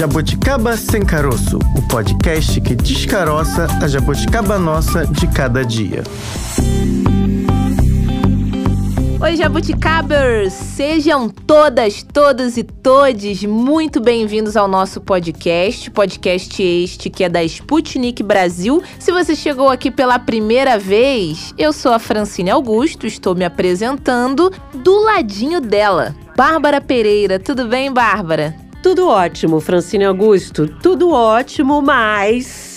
Jabuticaba Sem Caroço, o podcast que descaroça a jabuticaba nossa de cada dia. Oi, jabuticabers! Sejam todas, todos e todes muito bem-vindos ao nosso podcast, podcast este que é da Sputnik Brasil. Se você chegou aqui pela primeira vez, eu sou a Francine Augusto, estou me apresentando do ladinho dela, Bárbara Pereira. Tudo bem, Bárbara? Tudo ótimo, Francine Augusto. Tudo ótimo, mas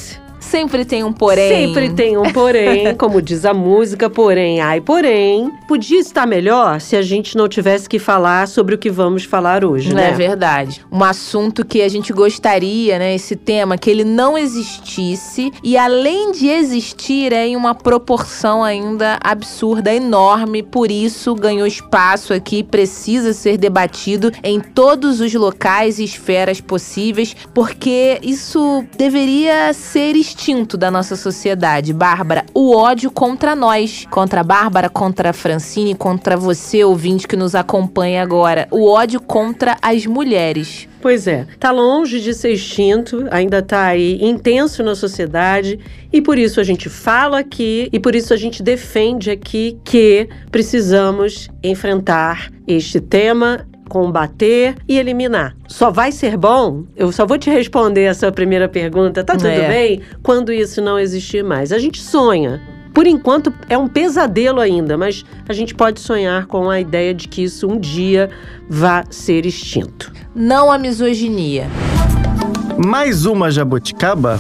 Sempre tem um porém. Sempre tem um porém, como diz a música, porém, ai, porém. Podia estar melhor se a gente não tivesse que falar sobre o que vamos falar hoje, né? É verdade. Um assunto que a gente gostaria, né, esse tema, que ele não existisse e além de existir é em uma proporção ainda absurda, enorme, por isso ganhou espaço aqui, precisa ser debatido em todos os locais e esferas possíveis, porque isso deveria ser extinto instinto da nossa sociedade, Bárbara, o ódio contra nós, contra a Bárbara, contra a Francine, contra você, ouvinte que nos acompanha agora, o ódio contra as mulheres. Pois é, tá longe de ser extinto, ainda tá aí intenso na sociedade e por isso a gente fala aqui e por isso a gente defende aqui que precisamos enfrentar este tema combater e eliminar. Só vai ser bom? Eu só vou te responder a sua primeira pergunta, tá tudo é. bem? Quando isso não existir mais. A gente sonha. Por enquanto é um pesadelo ainda, mas a gente pode sonhar com a ideia de que isso um dia vá ser extinto. Não a misoginia. Mais uma jabuticaba?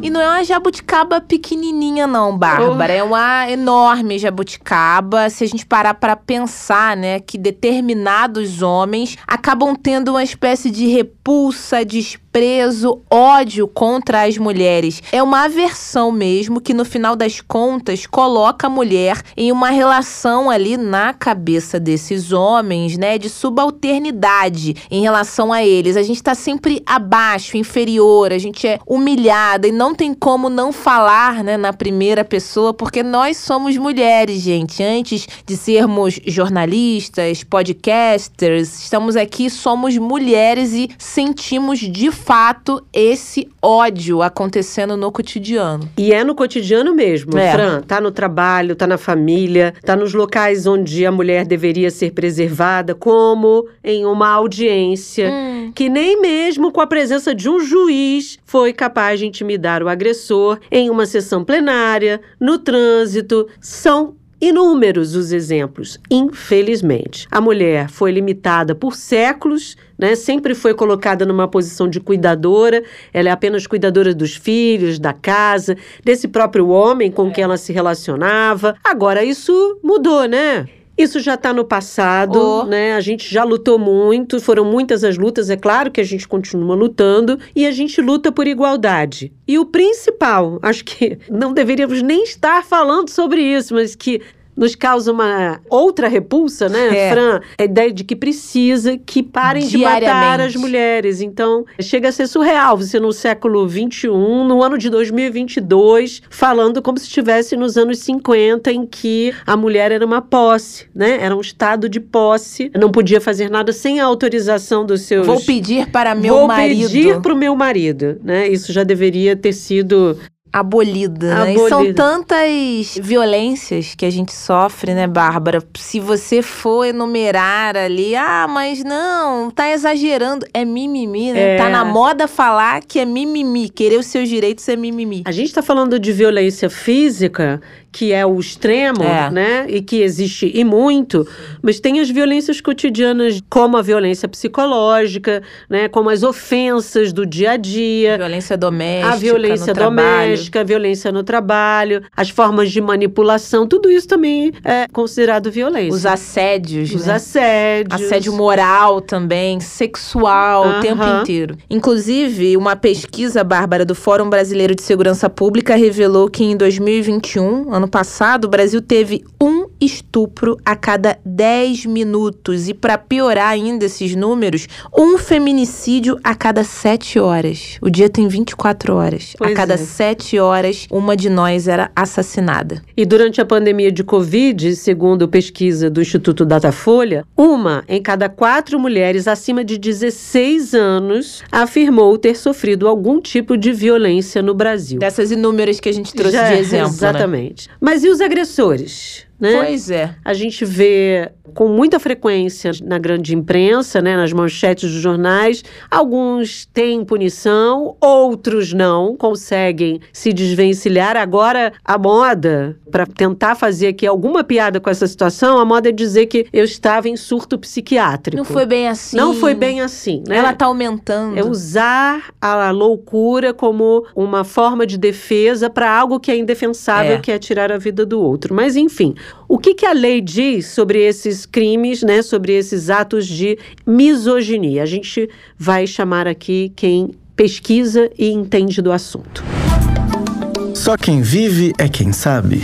E não é uma jabuticaba pequenininha, não, Bárbara. Oh. É uma enorme jabuticaba. Se a gente parar para pensar, né, que determinados homens acabam tendo uma espécie de repulsa, de desprezo, ódio contra as mulheres. É uma aversão mesmo que, no final das contas, coloca a mulher em uma relação ali na cabeça desses homens, né, de subalternidade em relação a eles. A gente tá sempre abaixo, inferior, a gente é humilhada e não tem como não falar, né, na primeira pessoa, porque nós somos mulheres, gente. Antes de sermos jornalistas, podcasters, estamos aqui, somos mulheres e sentimos de fato esse ódio acontecendo no cotidiano. E é no cotidiano mesmo, é. Fran. Tá no trabalho, tá na família, tá nos locais onde a mulher deveria ser preservada, como em uma audiência, hum. que nem mesmo com a presença de um juiz foi capaz de intimidar o agressor em uma sessão plenária, no trânsito. São Inúmeros os exemplos, infelizmente. A mulher foi limitada por séculos, né? Sempre foi colocada numa posição de cuidadora, ela é apenas cuidadora dos filhos, da casa, desse próprio homem com quem ela se relacionava. Agora isso mudou, né? Isso já está no passado, oh. né? A gente já lutou muito, foram muitas as lutas, é claro que a gente continua lutando e a gente luta por igualdade. E o principal, acho que não deveríamos nem estar falando sobre isso, mas que nos causa uma outra repulsa, né, é. Fran? A ideia de que precisa que parem de matar as mulheres. Então, chega a ser surreal você no século XXI, no ano de 2022, falando como se estivesse nos anos 50, em que a mulher era uma posse, né? Era um estado de posse, não podia fazer nada sem a autorização dos seus. Vou pedir para meu Vou marido. Vou pedir para o meu marido, né? Isso já deveria ter sido abolida, né? E são tantas violências que a gente sofre, né, Bárbara? Se você for enumerar ali, ah, mas não, tá exagerando. É mimimi, né? É. Tá na moda falar que é mimimi. Querer os seus direitos é mimimi. A gente tá falando de violência física, que é o extremo, é. né? E que existe e muito, mas tem as violências cotidianas, como a violência psicológica, né? Como as ofensas do dia a dia. Violência doméstica. A violência doméstica, a violência no trabalho, as formas de manipulação, tudo isso também é considerado violência. Os assédios. Os né? assédios. Assédio moral também, sexual, uh -huh. o tempo inteiro. Inclusive, uma pesquisa, Bárbara, do Fórum Brasileiro de Segurança Pública revelou que em 2021, ano ano passado, o Brasil teve um estupro a cada 10 minutos. E para piorar ainda esses números, um feminicídio a cada 7 horas. O dia tem 24 horas. Pois a cada é. 7 horas, uma de nós era assassinada. E durante a pandemia de Covid, segundo pesquisa do Instituto Datafolha, uma em cada quatro mulheres acima de 16 anos afirmou ter sofrido algum tipo de violência no Brasil. Dessas inúmeras que a gente trouxe Já, de exemplo. Né? Exatamente. Né? Mas e os agressores? Né? Pois é. A gente vê com muita frequência na grande imprensa, né, nas manchetes dos jornais, alguns têm punição, outros não, conseguem se desvencilhar. Agora, a moda, para tentar fazer aqui alguma piada com essa situação, a moda é dizer que eu estava em surto psiquiátrico. Não foi bem assim. Não foi bem assim, né? Ela está aumentando. É usar a loucura como uma forma de defesa para algo que é indefensável, é. que é tirar a vida do outro. Mas, enfim, o que, que a lei diz sobre esses crimes, né, sobre esses atos de misoginia? A gente vai chamar aqui quem pesquisa e entende do assunto. Só quem vive é quem sabe.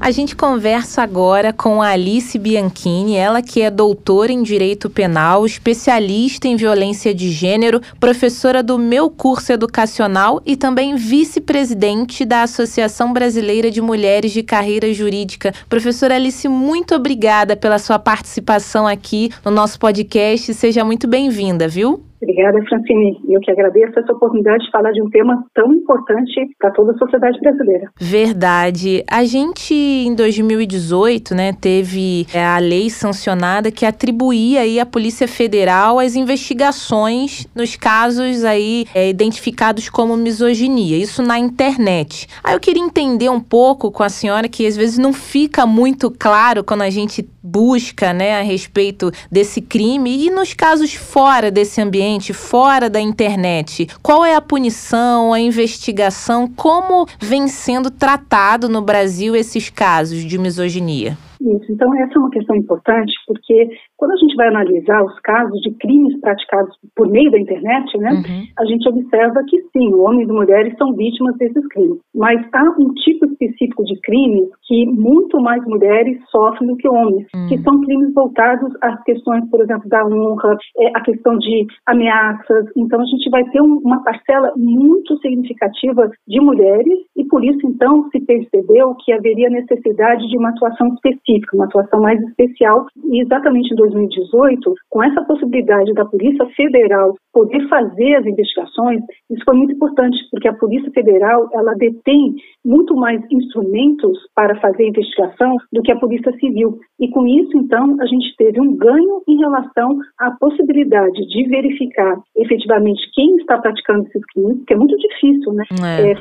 A gente conversa agora com a Alice Bianchini, ela que é doutora em Direito Penal, especialista em violência de gênero, professora do meu curso educacional e também vice-presidente da Associação Brasileira de Mulheres de Carreira Jurídica. Professora Alice, muito obrigada pela sua participação aqui no nosso podcast. Seja muito bem-vinda, viu? Obrigada, Francine. Eu que agradeço essa oportunidade de falar de um tema tão importante para toda a sociedade brasileira. Verdade. A gente, em 2018, né, teve é, a lei sancionada que atribuía aí à Polícia Federal as investigações nos casos aí é, identificados como misoginia. Isso na internet. Aí eu queria entender um pouco com a senhora que às vezes não fica muito claro quando a gente busca, né, a respeito desse crime e nos casos fora desse ambiente, fora da internet. Qual é a punição, a investigação, como vem sendo tratado no Brasil esses casos de misoginia? Isso, então essa é uma questão importante, porque quando a gente vai analisar os casos de crimes praticados por meio da internet, né, uhum. a gente observa que sim, homens e mulheres são vítimas desses crimes. Mas há um tipo específico de crime que muito mais mulheres sofrem do que homens, uhum. que são crimes voltados às questões, por exemplo, da honra, é, a questão de ameaças. Então a gente vai ter um, uma parcela muito significativa de mulheres e por isso então se percebeu que haveria necessidade de uma atuação específica específica, uma atuação mais especial. E exatamente em 2018, com essa possibilidade da Polícia Federal poder fazer as investigações, isso foi muito importante, porque a Polícia Federal ela detém muito mais instrumentos para fazer a investigação do que a Polícia Civil. E com isso, então, a gente teve um ganho em relação à possibilidade de verificar efetivamente quem está praticando esses crimes, que é muito difícil, né? É. É,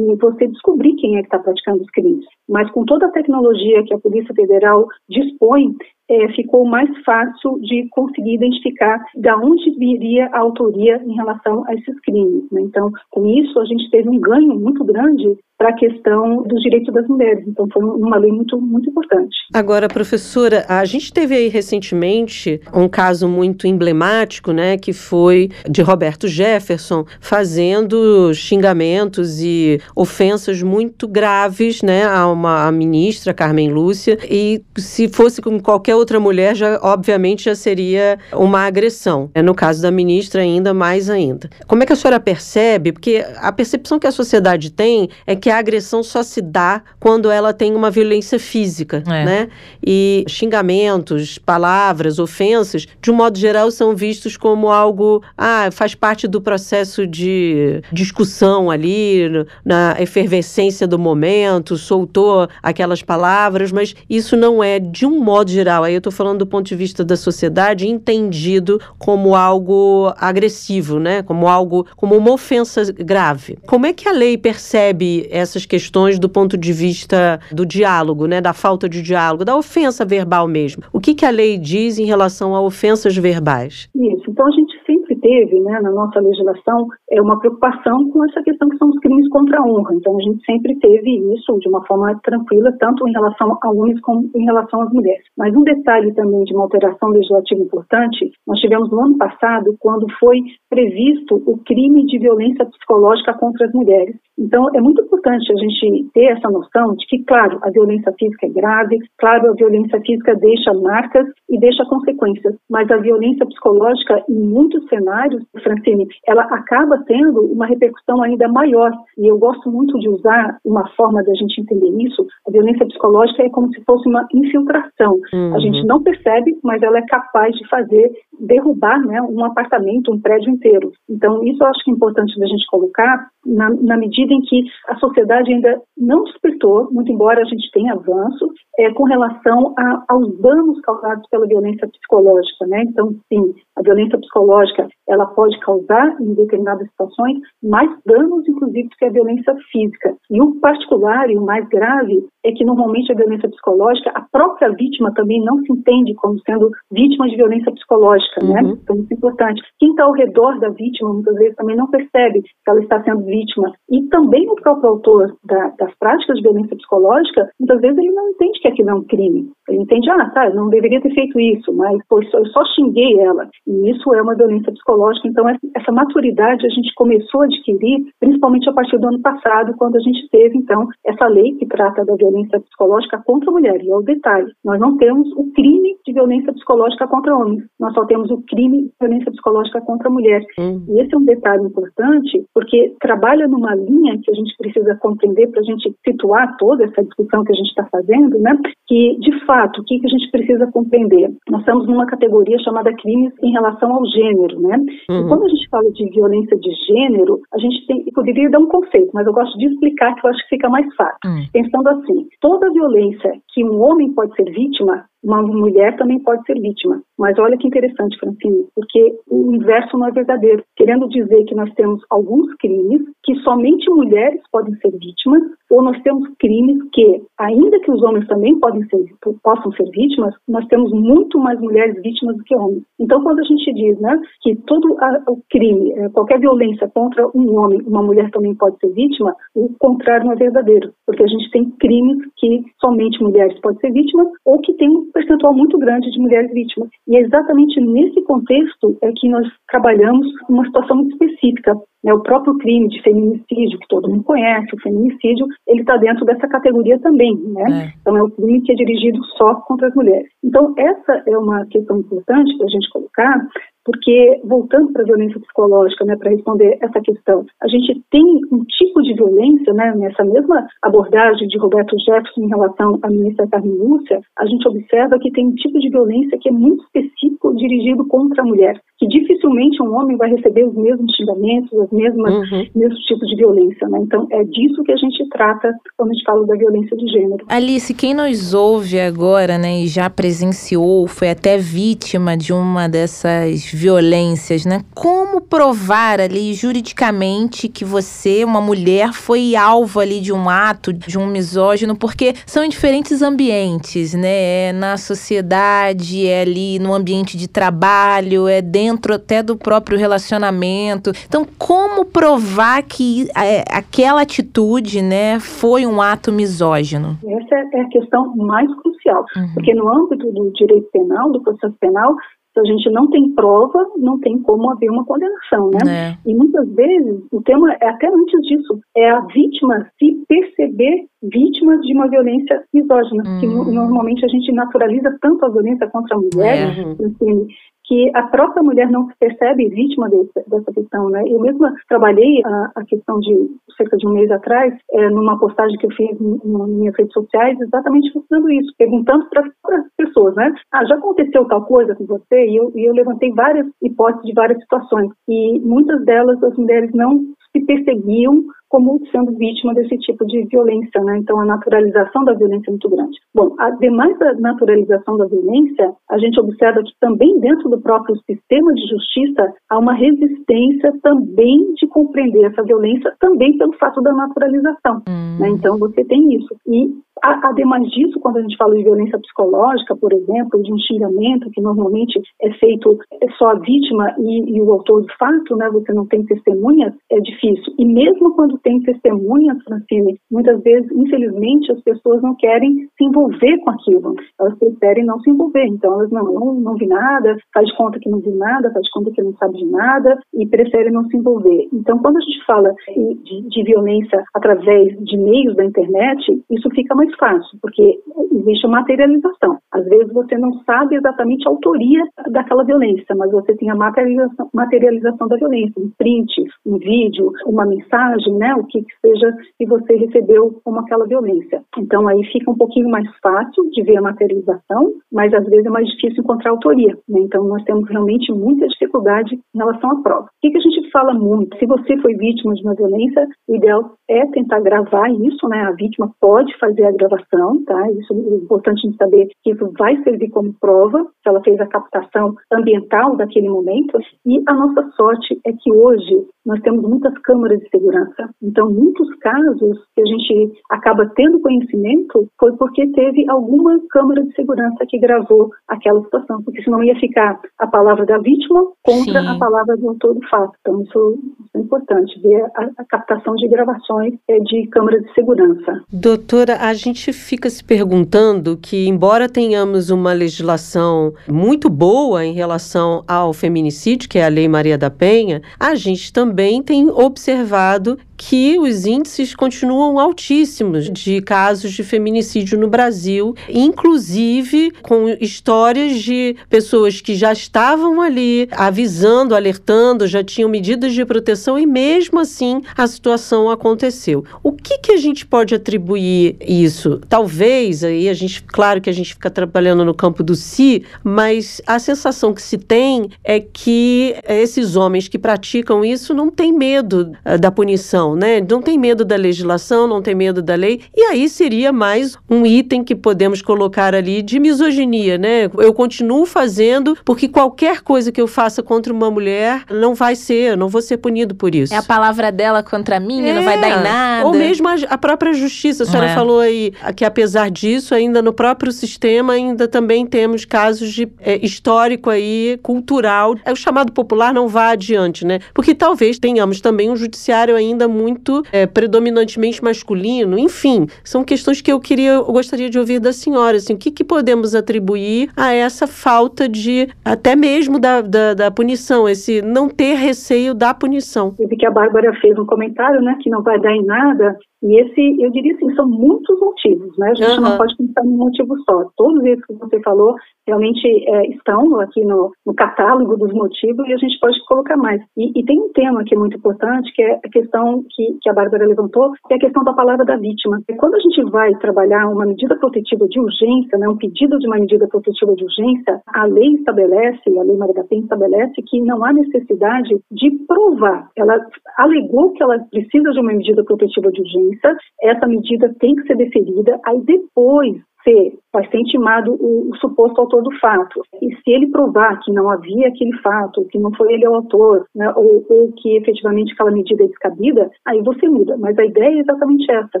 você descobrir quem é que está praticando os crimes. Mas com toda a tecnologia que a Polícia Federal dispõe, é, ficou mais fácil de conseguir identificar da onde viria a autoria em relação a esses crimes. Né? Então, com isso, a gente teve um ganho muito grande para a questão dos direitos das mulheres. Então, foi uma lei muito, muito importante. Agora, professora, a gente teve aí recentemente um caso muito emblemático, né, que foi de Roberto Jefferson fazendo xingamentos e ofensas muito graves, né, a uma a ministra Carmen Lúcia. E se fosse com qualquer outra mulher, já obviamente já seria uma agressão. É no caso da ministra ainda mais ainda. Como é que a senhora percebe? Porque a percepção que a sociedade tem é que a agressão só se dá quando ela tem uma violência física, é. né? E xingamentos, palavras, ofensas, de um modo geral, são vistos como algo, ah, faz parte do processo de discussão ali, na efervescência do momento, soltou aquelas palavras, mas isso não é, de um modo geral, aí eu estou falando do ponto de vista da sociedade, entendido como algo agressivo, né? Como algo, como uma ofensa grave. Como é que a lei percebe essas questões do ponto de vista do diálogo, né, da falta de diálogo, da ofensa verbal mesmo. O que, que a lei diz em relação a ofensas verbais? Isso. Então a gente sempre teve, né, na nossa legislação, é uma preocupação com essa questão que são os crimes contra a honra. Então, a gente sempre teve isso de uma forma tranquila, tanto em relação a homens como em relação às mulheres. Mas um detalhe também de uma alteração legislativa importante, nós tivemos no ano passado, quando foi previsto o crime de violência psicológica contra as mulheres. Então, é muito importante a gente ter essa noção de que, claro, a violência física é grave, claro, a violência física deixa marcas e deixa consequências, mas a violência psicológica, em muitos cenários, Francine, ela acaba tendo uma repercussão ainda maior. E eu gosto muito de usar uma forma da gente entender isso. A violência psicológica é como se fosse uma infiltração. Uhum. A gente uhum. não percebe, mas ela é capaz de fazer derrubar né, um apartamento, um prédio inteiro. Então, isso eu acho que é importante da gente colocar na, na medida em que a sociedade ainda não despertou, muito embora a gente tenha avanço, é, com relação a, aos danos causados pela violência psicológica, né? Então, sim, a violência psicológica ela pode causar em determinadas situações mais danos, inclusive, que a violência física. E o particular e o mais grave é que normalmente a violência psicológica, a própria vítima também não se entende como sendo vítima de violência psicológica, né? uhum. né? Então isso é importante. Quem está ao redor da vítima muitas vezes também não percebe que ela está sendo vítima. E também o próprio autor da, das práticas de violência psicológica, muitas vezes ele não entende que aquilo é um crime. Ele entende, ah, tá, eu não deveria ter feito isso, mas pô, eu só xinguei ela. E isso é uma violência psicológica. Então essa maturidade a gente começou a adquirir, principalmente a partir do ano passado, quando a gente teve então essa lei que trata da violência violência psicológica contra a mulher. E é o detalhe: nós não temos o crime de violência psicológica contra homens, nós só temos o crime de violência psicológica contra a mulher. Hum. E esse é um detalhe importante, porque trabalha numa linha que a gente precisa compreender para a gente situar toda essa discussão que a gente está fazendo, né? Que, de fato, o que, que a gente precisa compreender? Nós estamos numa categoria chamada crimes em relação ao gênero, né? Uhum. E quando a gente fala de violência de gênero, a gente tem, poderia dar um conceito, mas eu gosto de explicar que eu acho que fica mais fácil. Uhum. Pensando assim, toda violência que um homem pode ser vítima, uma mulher também pode ser vítima. Mas olha que interessante, Francine, porque o inverso não é verdadeiro. Querendo dizer que nós temos alguns crimes que somente mulheres podem ser vítimas, ou nós temos crimes que, ainda que os homens também podem ser, possam ser vítimas, nós temos muito mais mulheres vítimas do que homens. Então, quando a gente diz né, que todo a, o crime, é, qualquer violência contra um homem, uma mulher também pode ser vítima, o contrário não é verdadeiro, porque a gente tem crimes que somente mulheres podem ser vítimas ou que tem percentual muito grande de mulheres vítimas. E é exatamente nesse contexto é que nós trabalhamos uma situação muito específica. Né? O próprio crime de feminicídio, que todo mundo conhece, o feminicídio, ele está dentro dessa categoria também. Né? É. Então, é um crime que é dirigido só contra as mulheres. Então, essa é uma questão importante para a gente colocar, porque, voltando para a violência psicológica, né, para responder essa questão, a gente tem um tipo de violência, né, nessa mesma abordagem de Roberto Jefferson em relação à ministra Carmen Lúcia, a gente observa que tem um tipo de violência que é muito específico dirigido contra a mulher, que dificilmente um homem vai receber os mesmos xingamentos, os mesmos, uhum. mesmos tipos de violência. Né? Então, é disso que a gente trata quando a gente fala da violência de gênero. Alice, quem nos ouve agora né, e já presenciou, foi até vítima de uma dessas violências, né? Como provar ali juridicamente que você, uma mulher, foi alvo ali de um ato, de um misógino, porque são em diferentes ambientes, né? É na sociedade, é ali no ambiente de trabalho, é dentro até do próprio relacionamento. Então, como provar que é, aquela atitude, né, foi um ato misógino? Essa é a questão mais crucial, uhum. porque no âmbito do direito penal, do processo penal, se a gente não tem prova, não tem como haver uma condenação, né? É. E muitas vezes, o tema é até antes disso, é a vítima se perceber vítima de uma violência misógina, uhum. que normalmente a gente naturaliza tanto a violência contra a mulher, é. assim, que a própria mulher não se percebe vítima desse, dessa questão, né? Eu mesma trabalhei a, a, questão de cerca de um mês atrás, é, numa postagem que eu fiz nas minhas redes sociais, exatamente fazendo isso, perguntando para as pessoas, né? Ah, já aconteceu tal coisa com você? E eu, e eu levantei várias hipóteses de várias situações. E muitas delas as mulheres não se perseguiam como sendo vítima desse tipo de violência, né? Então a naturalização da violência é muito grande. Bom, ademais da naturalização da violência, a gente observa que também dentro do próprio sistema de justiça há uma resistência também de compreender essa violência também pelo fato da naturalização, hum. né? Então você tem isso e ademais disso, quando a gente fala de violência psicológica, por exemplo, de um xingamento que normalmente é feito é só a vítima e, e o autor do fato, né? Você não tem testemunhas, é difícil. E mesmo quando tem testemunhas, Francine, muitas vezes, infelizmente, as pessoas não querem se envolver com aquilo. Elas preferem não se envolver. Então, elas não, não, não vi nada, faz de conta que não viu nada, faz de conta que não sabe de nada e prefere não se envolver. Então, quando a gente fala de, de violência através de meios da internet, isso fica mais fácil, porque existe a materialização. Às vezes você não sabe exatamente a autoria daquela violência, mas você tem a materialização, materialização da violência, um print, um vídeo, uma mensagem, né, o que, que seja que você recebeu como aquela violência. Então aí fica um pouquinho mais fácil de ver a materialização, mas às vezes é mais difícil encontrar autoria. Né? Então nós temos realmente muita dificuldade em relação à prova. O que, que a gente fala muito? Se você foi vítima de uma violência, o ideal é tentar gravar isso, né? A vítima pode fazer a gravação, tá? Isso é importante a gente saber que isso vai servir como prova, se ela fez a captação ambiental daquele momento. E a nossa sorte é que hoje nós temos muitas câmaras de segurança. Então, muitos casos que a gente acaba tendo conhecimento foi porque teve alguma câmera de segurança que gravou aquela situação, porque senão ia ficar a palavra da vítima contra Sim. a palavra do autor do fato. Então, isso, é importante, ver a, a captação de gravações é, de câmeras de segurança. Doutora, a gente fica se perguntando que, embora tenhamos uma legislação muito boa em relação ao feminicídio, que é a Lei Maria da Penha, a gente também tem observado que os índices continuam altíssimos de casos de feminicídio no Brasil, inclusive com histórias de pessoas que já estavam ali avisando, alertando, já tinham medidas de proteção e mesmo assim a situação aconteceu. O que que a gente pode atribuir isso? Talvez aí a gente, claro que a gente fica trabalhando no campo do si, mas a sensação que se tem é que esses homens que praticam isso não têm medo uh, da punição né? Não tem medo da legislação, não tem medo da lei. E aí seria mais um item que podemos colocar ali de misoginia, né? Eu continuo fazendo porque qualquer coisa que eu faça contra uma mulher não vai ser, não vou ser punido por isso. É a palavra dela contra mim, é. não vai dar em é. nada. Ou mesmo a, a própria justiça. A senhora é. falou aí que apesar disso, ainda no próprio sistema, ainda também temos casos de é, histórico aí, cultural. É o chamado popular não vá adiante, né? Porque talvez tenhamos também um judiciário ainda muito é, predominantemente masculino. Enfim, são questões que eu queria, eu gostaria de ouvir da senhora. Assim, o que, que podemos atribuir a essa falta de, até mesmo da, da, da punição, esse não ter receio da punição? Eu vi que a Bárbara fez um comentário, né, que não vai dar em nada. E esse, eu diria assim, são muitos motivos, né? A gente uhum. não pode pensar num motivo só. Todos esses que você falou realmente é, estão aqui no, no, catálogo dos motivos e a gente pode colocar mais. E, e, tem um tema que é muito importante, que é a questão que, que a Bárbara levantou, que é a questão da palavra da vítima. E quando a gente vai trabalhar uma medida protetiva de urgência, né, um pedido de uma medida protetiva de urgência, a lei estabelece, a lei Maria da Penha estabelece que não há necessidade de provar. Ela alegou que ela precisa de uma medida protetiva de urgência, essa medida tem que ser deferida, aí depois ser vai ser intimado o, o, suposto autor do fato. E se ele provar que não havia aquele fato, que não foi ele o autor, né, ou, ou, que efetivamente aquela medida é descabida, aí você muda. Mas a ideia é exatamente essa.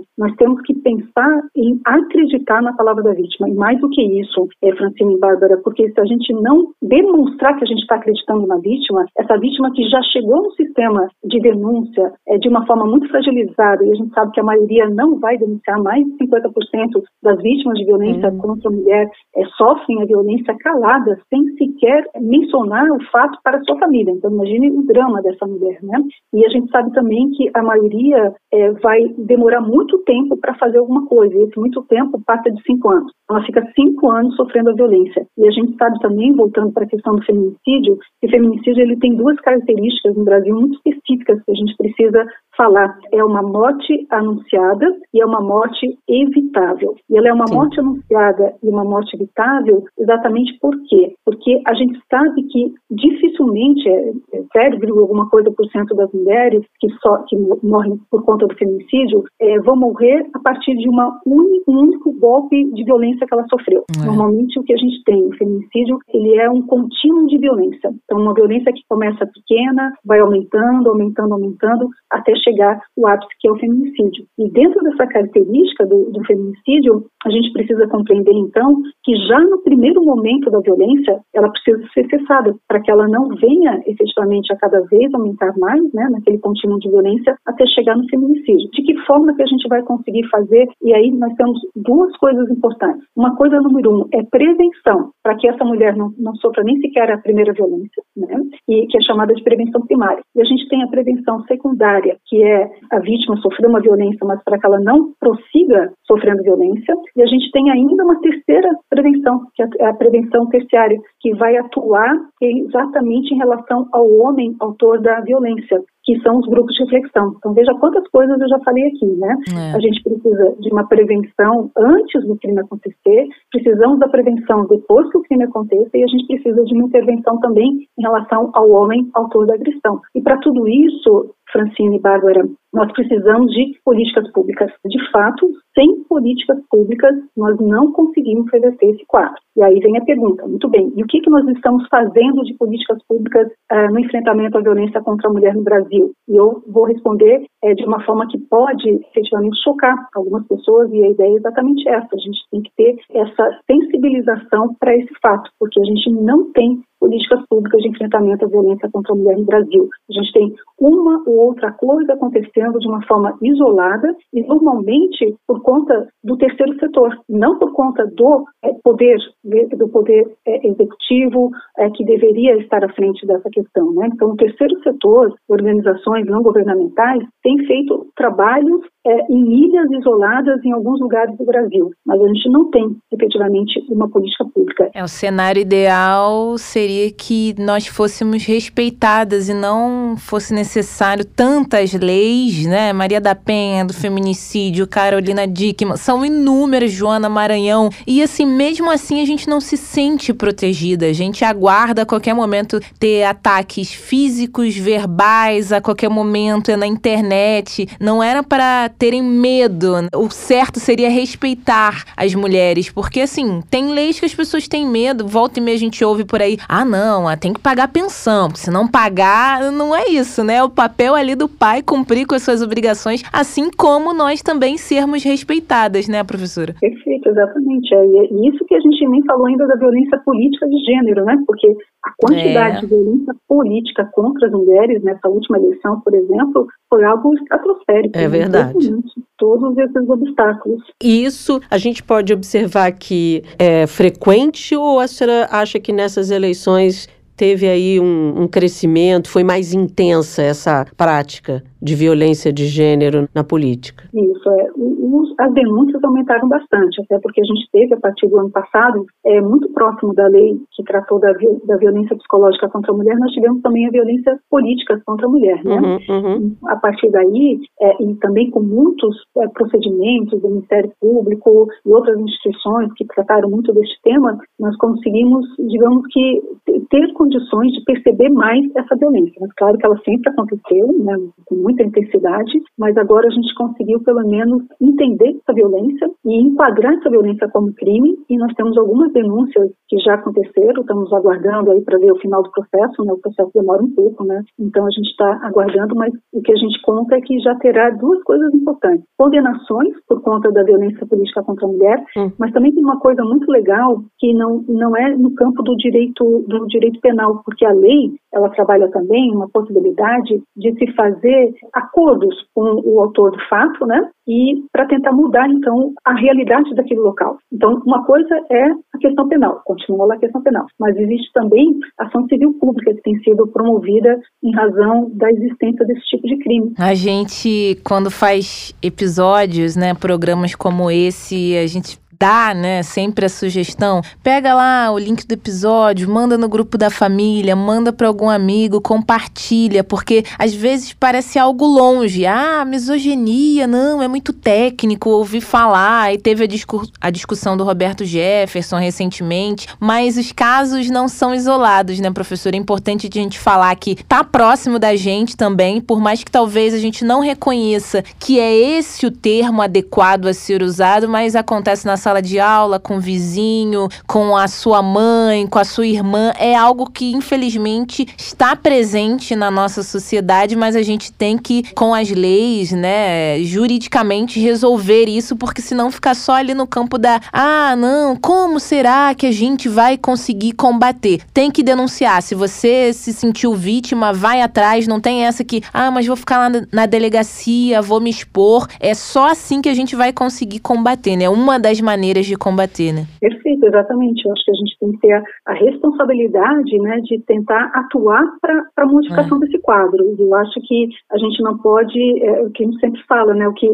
Nós temos que pensar em acreditar na palavra da vítima. E mais do que isso, é, Francine e Bárbara, porque se a gente não demonstrar que a gente está acreditando na vítima, essa vítima que já chegou no sistema de denúncia é, de uma forma muito fragilizada, e a gente sabe que a maioria não vai denunciar, mais de 50% das vítimas de violência uhum contra a mulher é, sofrem a violência calada, sem sequer mencionar o fato para a sua família. Então, imagine o drama dessa mulher, né? E a gente sabe também que a maioria é, vai demorar muito tempo para fazer alguma coisa, e esse muito tempo passa de cinco anos. Ela fica cinco anos sofrendo a violência. E a gente sabe também, voltando para a questão do feminicídio, que o feminicídio ele tem duas características no Brasil muito específicas que a gente precisa falar. É uma morte anunciada e é uma morte evitável. E ela é uma Sim. morte anunciada e uma morte evitável exatamente por quê? Porque a gente sabe que dificilmente, é, é 0, alguma coisa por cento das mulheres que, só, que morrem por conta do feminicídio é, vão morrer a partir de uma un, um único golpe de violência que ela sofreu. É. Normalmente o que a gente tem, o feminicídio, ele é um contínuo de violência. Então uma violência que começa pequena, vai aumentando, aumentando, aumentando, até chegar o ápice que é o feminicídio. E dentro dessa característica do, do feminicídio, a gente precisa compreender então que já no primeiro momento da violência, ela precisa ser cessada para que ela não venha efetivamente a cada vez aumentar mais, né, naquele contínuo de violência, até chegar no feminicídio. De que forma que a gente vai conseguir fazer? E aí nós temos duas coisas importantes. Uma coisa número um é prevenção, para que essa mulher não, não sofra nem sequer a primeira violência, né, e que é chamada de prevenção primária. E a gente tem a prevenção secundária, que é a vítima sofrer uma violência, mas para que ela não prossiga sofrendo violência. E a gente tem ainda uma terceira prevenção, que é a prevenção terciária, que vai atuar exatamente em relação ao homem autor da violência, que são os grupos de reflexão. Então veja quantas coisas eu já falei aqui, né? É. A gente precisa de uma prevenção antes do crime acontecer, precisamos da prevenção depois que o crime aconteça e a gente precisa de uma intervenção também em relação ao homem autor da agressão. E para tudo isso, Francine Bárbara, nós precisamos de políticas públicas. De fato, sem políticas públicas, nós não conseguimos reverter esse quadro. E aí vem a pergunta, muito bem, e o que, que nós estamos fazendo de políticas públicas uh, no enfrentamento à violência contra a mulher no Brasil? E eu vou responder uh, de uma forma que pode efetivamente chocar algumas pessoas, e a ideia é exatamente essa: a gente tem que ter essa sensibilização para esse fato, porque a gente não tem políticas públicas de enfrentamento à violência contra a mulher no Brasil. A gente tem uma ou outra coisa acontecendo de uma forma isolada e normalmente por conta do terceiro setor, não por conta do é, poder do poder é, executivo é, que deveria estar à frente dessa questão. Né? Então, o terceiro setor, organizações não governamentais, tem feito trabalhos em ilhas isoladas em alguns lugares do Brasil, mas a gente não tem efetivamente uma política pública. É o cenário ideal seria que nós fôssemos respeitadas e não fosse necessário tantas leis, né? Maria da Penha do feminicídio, Carolina Dickman, são inúmeras, Joana Maranhão, e assim mesmo assim a gente não se sente protegida. A gente aguarda a qualquer momento ter ataques físicos, verbais, a qualquer momento é na internet. Não era para terem medo. O certo seria respeitar as mulheres, porque assim, tem leis que as pessoas têm medo. Volta e meia a gente ouve por aí: ah, não, ah, tem que pagar pensão, se não pagar, não é isso, né? O papel ali do pai cumprir com as suas obrigações, assim como nós também sermos respeitadas, né, professora? Perfeito, exatamente. É, e isso que a gente nem falou ainda da violência política de gênero, né? Porque a quantidade é. de violência política contra as mulheres nessa última eleição, por exemplo, foi algo estratosférico. É verdade. Todos esses obstáculos. Isso a gente pode observar que é frequente ou a senhora acha que nessas eleições teve aí um, um crescimento, foi mais intensa essa prática? De violência de gênero na política. Isso, é. Os, as denúncias aumentaram bastante, até porque a gente teve, a partir do ano passado, é, muito próximo da lei que tratou da, da violência psicológica contra a mulher, nós tivemos também a violência política contra a mulher, né? Uhum, uhum. A partir daí, é, e também com muitos é, procedimentos do Ministério Público e outras instituições que trataram muito deste tema, nós conseguimos, digamos que, ter condições de perceber mais essa violência. Mas claro que ela sempre aconteceu, né, com muita intensidade, mas agora a gente conseguiu pelo menos entender essa violência e enquadrar essa violência como crime e nós temos algumas denúncias que já aconteceram, estamos aguardando aí para ver o final do processo, né? O processo demora um pouco, né? Então a gente está aguardando, mas o que a gente conta é que já terá duas coisas importantes: condenações por conta da violência política contra a mulher, hum. mas também tem uma coisa muito legal que não não é no campo do direito do direito penal, porque a lei ela trabalha também uma possibilidade de se fazer acordos com o autor do fato, né? E para tentar mudar então a realidade daquele local. Então, uma coisa é a questão penal, continua lá a questão penal, mas existe também ação civil pública que tem sido promovida em razão da existência desse tipo de crime. A gente, quando faz episódios, né, programas como esse, a gente dá, né, sempre a sugestão, pega lá o link do episódio, manda no grupo da família, manda para algum amigo, compartilha, porque às vezes parece algo longe. Ah, misoginia, não, é muito técnico, ouvi falar, e teve a, discu a discussão do Roberto Jefferson recentemente, mas os casos não são isolados, né, professor? É importante a gente falar que tá próximo da gente também, por mais que talvez a gente não reconheça que é esse o termo adequado a ser usado, mas acontece na sala sala de aula, com o vizinho, com a sua mãe, com a sua irmã. É algo que, infelizmente, está presente na nossa sociedade, mas a gente tem que, com as leis, né, juridicamente resolver isso, porque senão fica só ali no campo da ah, não, como será que a gente vai conseguir combater? Tem que denunciar. Se você se sentiu vítima, vai atrás, não tem essa que, ah, mas vou ficar lá na delegacia, vou me expor. É só assim que a gente vai conseguir combater, né? Uma das maneiras de combater, né? Perfeito, exatamente. Eu acho que a gente tem que ter a, a responsabilidade, né, de tentar atuar para a modificação é. desse quadro. Eu acho que a gente não pode, é, o que a gente sempre fala, né, o que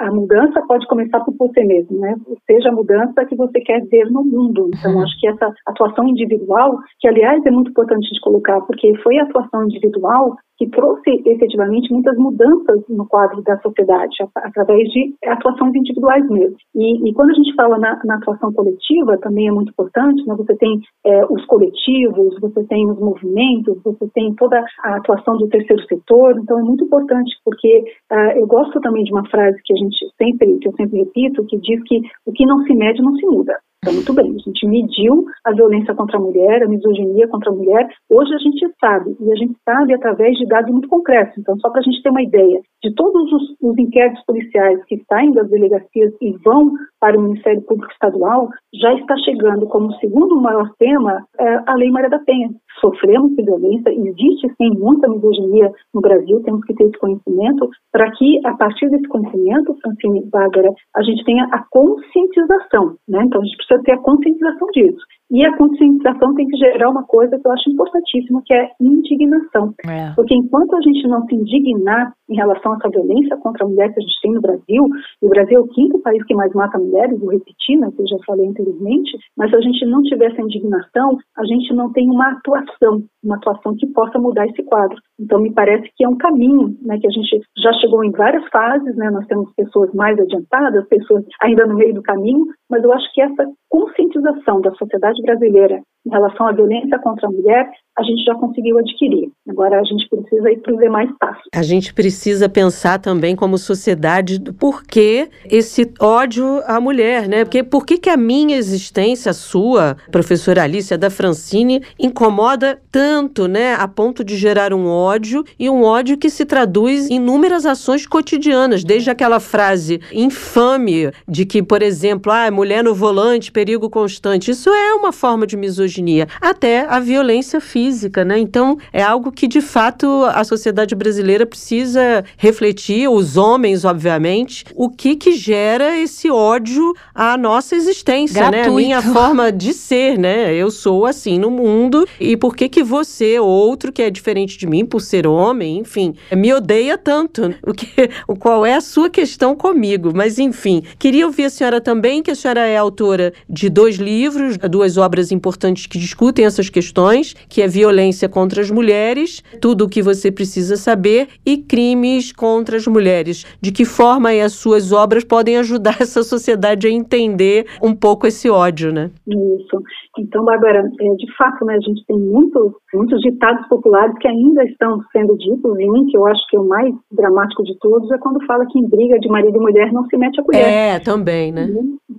a mudança pode começar por você mesmo, né? Seja a mudança que você quer ver no mundo. Então, uhum. acho que essa atuação individual, que aliás é muito importante de colocar, porque foi a atuação individual que trouxe efetivamente muitas mudanças no quadro da sociedade, através de atuações individuais mesmo. E, e quando a gente fala na, na, atuação coletiva, também é muito importante, né? você tem é, os coletivos, você tem os movimentos, você tem toda a atuação do terceiro setor, então é muito importante, porque uh, eu gosto também de uma frase que a gente sempre, que eu sempre repito, que diz que o que não se mede não se muda. Então, muito bem, a gente mediu a violência contra a mulher, a misoginia contra a mulher. Hoje a gente sabe, e a gente sabe através de dados muito concretos. Então, só para a gente ter uma ideia, de todos os, os inquéritos policiais que saem das delegacias e vão para o Ministério Público Estadual, já está chegando como segundo maior tema é, a Lei Maria da Penha. Sofremos violência, existe sim muita misoginia no Brasil, temos que ter esse conhecimento, para que a partir desse conhecimento, Francine Bárbara, a gente tenha a conscientização, né? Então a gente precisa ter a conscientização disso. E a conscientização tem que gerar uma coisa que eu acho importantíssima, que é indignação. É. Porque enquanto a gente não se indignar em relação a essa violência contra a mulher que a gente tem no Brasil, e o Brasil é o quinto país que mais mata mulheres, vou repetir, né, que eu já falei anteriormente, mas se a gente não tiver essa indignação, a gente não tem uma atuação, uma atuação que possa mudar esse quadro. Então, me parece que é um caminho, né, que a gente já chegou em várias fases, né, nós temos pessoas mais adiantadas, pessoas ainda no meio do caminho, mas eu acho que essa conscientização da sociedade brasileira em relação à violência contra a mulher, a gente já conseguiu adquirir. Agora a gente precisa ir para os demais passos. A gente precisa pensar também como sociedade do porquê esse ódio à mulher, né? Porque por que, que a minha existência, a sua, professora Alice, da Francine, incomoda tanto, né? A ponto de gerar um ódio e um ódio que se traduz em inúmeras ações cotidianas, desde aquela frase infame de que, por exemplo, ah, mulher no volante, perigo constante. Isso é uma forma de misoginia, até a violência física né? Então, é algo que de fato a sociedade brasileira precisa refletir, os homens, obviamente, o que que gera esse ódio à nossa existência, Gratuito. né? A minha forma de ser, né? Eu sou assim no mundo e por que que você, outro que é diferente de mim por ser homem, enfim, me odeia tanto? O que qual é a sua questão comigo? Mas enfim, queria ouvir a senhora também, que a senhora é autora de dois livros, duas obras importantes que discutem essas questões, que é violência contra as mulheres, tudo o que você precisa saber, e crimes contra as mulheres. De que forma as suas obras podem ajudar essa sociedade a entender um pouco esse ódio, né? Isso. Então, Bárbara, é, de fato, né, a gente tem muitos, muitos ditados populares que ainda estão sendo ditos, e um que eu acho que é o mais dramático de todos é quando fala que em briga de marido e mulher não se mete a colher. É, também, né?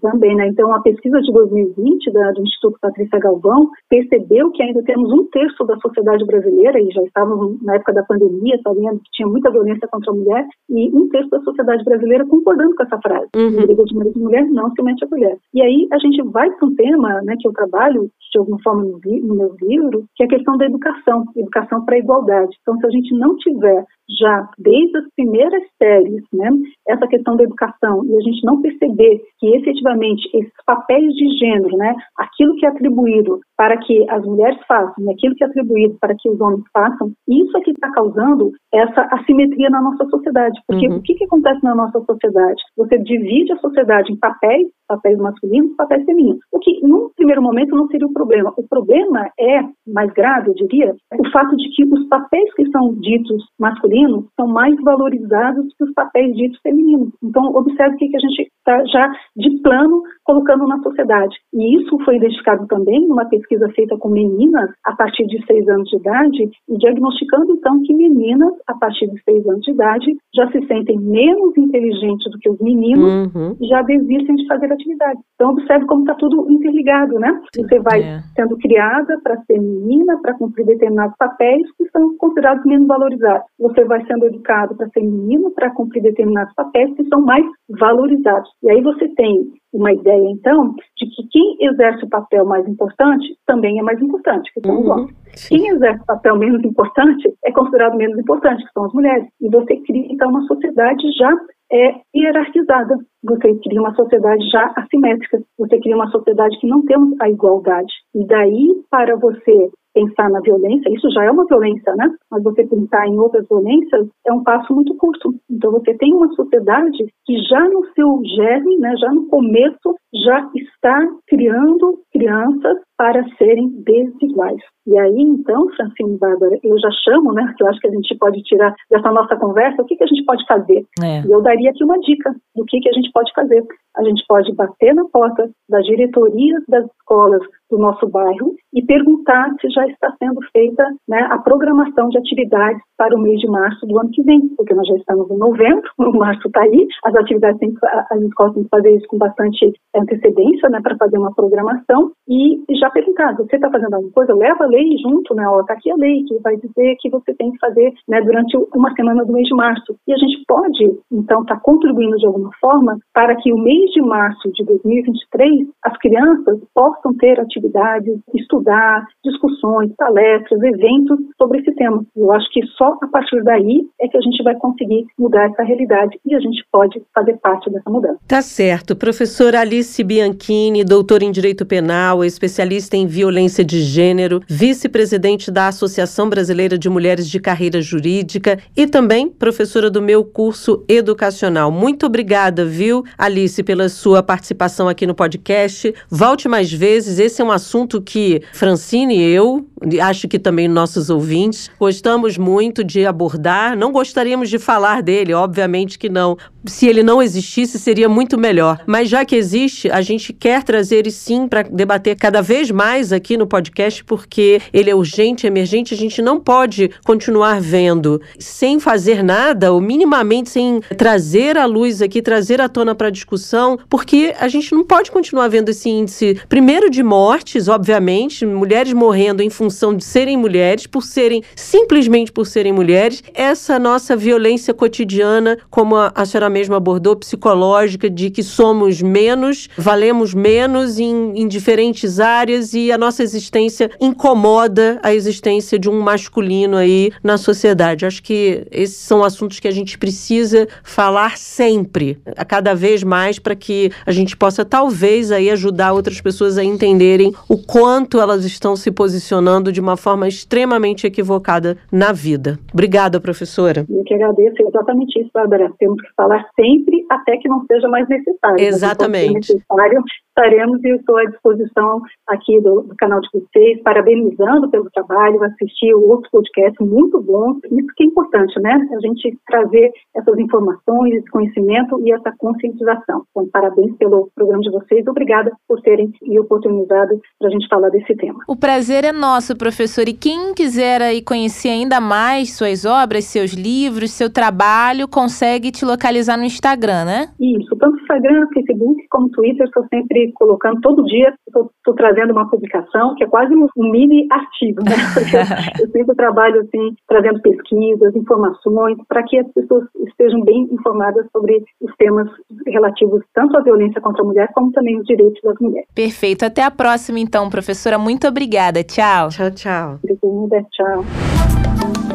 Também, né? Então, a pesquisa de 2020 da, do Instituto Patrícia Galvão percebeu que ainda temos um terço da sociedade brasileira, e já estávamos na época da pandemia, sabendo que tinha muita violência contra a mulher, e um terço da sociedade brasileira concordando com essa frase. Uhum. Briga de marido e mulher não se mete a colher. E aí a gente vai para um tema né, que eu trabalho de alguma forma no, no meu livro, que é a questão da educação, educação para a igualdade. Então, se a gente não tiver já desde as primeiras séries, né, essa questão da educação e a gente não perceber que efetivamente esses papéis de gênero, né, aquilo que é atribuído para que as mulheres façam e aquilo que é atribuído para que os homens façam, isso é que está causando essa assimetria na nossa sociedade. Porque uhum. o que, que acontece na nossa sociedade? Você divide a sociedade em papéis, papéis masculinos e papéis femininos. O que, num primeiro momento, não seria o problema. O problema é, mais grave, eu diria, o fato de que os papéis que são ditos masculinos são mais valorizados que os papéis ditos femininos. Então, observe que a gente está já de plano colocando na sociedade. E isso foi identificado também numa pesquisa feita com meninas a partir de seis anos de idade e diagnosticando então que meninas a partir de seis anos de idade já se sentem menos inteligentes do que os meninos uhum. e já desistem de fazer atividade. Então observe como está tudo interligado, né? Você vai é. sendo criada para ser menina, para cumprir determinados papéis que são considerados menos valorizados. Você vai sendo educado para ser menino, para cumprir determinados papéis que são mais valorizados. E aí você tem uma ideia, então, de que quem exerce o papel mais importante também é mais importante, que são os uhum. homens. Quem exerce o papel menos importante é considerado menos importante, que são as mulheres. E você cria, então, uma sociedade já é hierarquizada. Você cria uma sociedade já assimétrica. Você cria uma sociedade que não temos a igualdade. E daí, para você pensar na violência, isso já é uma violência, né? Mas você pensar em outras violências é um passo muito curto. Então você tem uma sociedade que já no seu germe, né, já no começo, já está criando crianças para serem desiguais. E aí, então, Francine e Bárbara, eu já chamo, né, que eu acho que a gente pode tirar dessa nossa conversa, o que, que a gente pode fazer? É. E eu daria aqui uma dica do que, que a gente pode fazer. A gente pode bater na porta das diretorias das escolas do nosso bairro e perguntar se já está sendo feita né, a programação de atividades para o mês de março do ano que vem, porque nós já estamos em novembro, o março está aí, as atividades têm, as escolas têm que fazer isso com bastante antecedência, né, para fazer uma programação e já perguntar, você está fazendo alguma coisa? Leva a lei junto, né, ó, tá aqui a lei que vai dizer que você tem que fazer, né, durante uma semana do mês de março. E a gente pode, então, estar tá contribuindo de alguma forma para que o mês de março de 2023 as crianças possam ter atividades, estudar, discussões, palestras, eventos sobre esse tema. Eu acho que só a partir daí é que a gente vai conseguir mudar essa realidade e a gente pode fazer parte dessa mudança. Tá certo. Professora Alice Bianchini, doutora em Direito Penal, especialista em violência de gênero, vice-presidente da Associação Brasileira de Mulheres de Carreira Jurídica e também professora do meu curso educacional. Muito obrigada, viu, Alice, pela sua participação aqui no podcast. Volte mais vezes. Esse é um assunto que Francine e eu, acho que também nossos ouvintes, gostamos muito de abordar. Não gostaríamos de falar dele, obviamente que não. Se ele não existisse, seria muito melhor. Mas já que existe, a gente quer trazer ele sim para debater cada vez mais aqui no podcast, porque ele é urgente, emergente. A gente não pode continuar vendo sem fazer nada, ou minimamente sem trazer à luz aqui, trazer à tona para discussão, porque a gente não pode continuar vendo esse índice, primeiro de mortes, obviamente, mulheres morrendo em função de serem mulheres, por serem, simplesmente por serem mulheres, essa nossa violência cotidiana, como a, a senhora mesma abordou, psicológica, de que somos menos, valemos menos em, em diferentes áreas e a nossa existência incomoda a existência de um masculino aí na sociedade. Acho que esses são assuntos que a gente precisa falar sempre, a cada vez mais, para que a gente possa talvez aí ajudar outras pessoas a entenderem o quanto elas estão se posicionando de uma forma extremamente equivocada na vida. Obrigada, professora. Eu que agradeço, exatamente isso, Bárbara. Temos que falar sempre até que não seja mais necessário. Exatamente. Necessário, estaremos e estou à disposição aqui do, do, canal de vocês, parabenizando pelo trabalho, assistir outros podcasts muito bons. Isso que é importante, né? A gente trazer essas informações, esse conhecimento e essa conscientização. Então, parabéns pelo programa de vocês. Obrigada por terem me oportunizado para a gente falar desse tema. O prazer é nosso, professor. E quem quiser aí conhecer ainda mais suas obras, seus livros, seu trabalho, consegue te localizar no Instagram, né? Isso, tanto no Instagram, Facebook, como Twitter, estou sempre colocando todo dia, estou trazendo uma publicação que é quase um, mini artigo, né? Porque eu, eu sempre trabalho assim, trazendo pesquisas, informações, para que as pessoas estejam bem informadas sobre os temas relativos tanto à violência contra a mulher, como também os direitos das mulheres. Perfeito. Até a próxima, então, professora. Muito obrigada. Tchau. Tchau, tchau. Obrigada, tchau.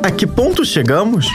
A que ponto chegamos?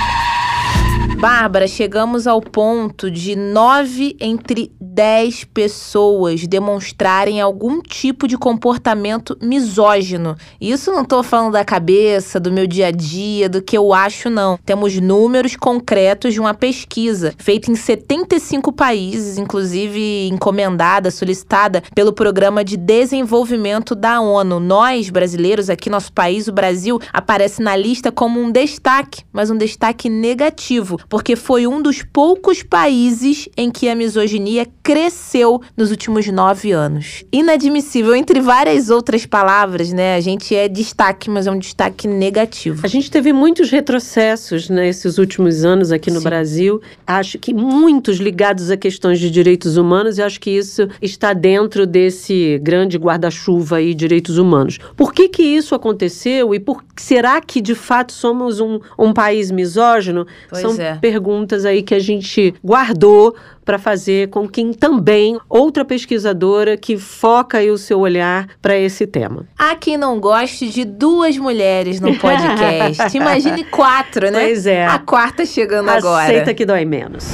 Bárbara, chegamos ao ponto de nove entre dez pessoas demonstrarem algum tipo de comportamento misógino. Isso não estou falando da cabeça, do meu dia a dia, do que eu acho, não. Temos números concretos de uma pesquisa feita em 75 países, inclusive encomendada, solicitada pelo Programa de Desenvolvimento da ONU. Nós, brasileiros, aqui nosso país, o Brasil, aparece na lista como um destaque, mas um destaque negativo porque foi um dos poucos países em que a misoginia cresceu nos últimos nove anos. Inadmissível, entre várias outras palavras, né? A gente é destaque, mas é um destaque negativo. A gente teve muitos retrocessos nesses últimos anos aqui no Sim. Brasil. Acho que muitos ligados a questões de direitos humanos, e acho que isso está dentro desse grande guarda-chuva aí, direitos humanos. Por que que isso aconteceu e por será que de fato somos um, um país misógino? Pois São é. Perguntas aí que a gente guardou para fazer com quem também, outra pesquisadora que foca aí o seu olhar para esse tema. Há quem não goste de duas mulheres no podcast. Imagine quatro, né? Pois é. A quarta chegando Aceita agora. Aceita que dói menos.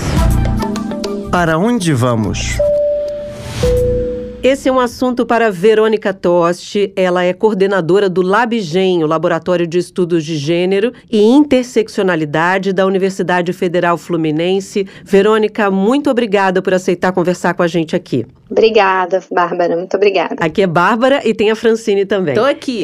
Para onde vamos? Esse é um assunto para Verônica Tosti. Ela é coordenadora do LabGen, o Laboratório de Estudos de Gênero e Interseccionalidade da Universidade Federal Fluminense. Verônica, muito obrigada por aceitar conversar com a gente aqui. Obrigada, Bárbara, muito obrigada. Aqui é Bárbara e tem a Francine também. Tô aqui.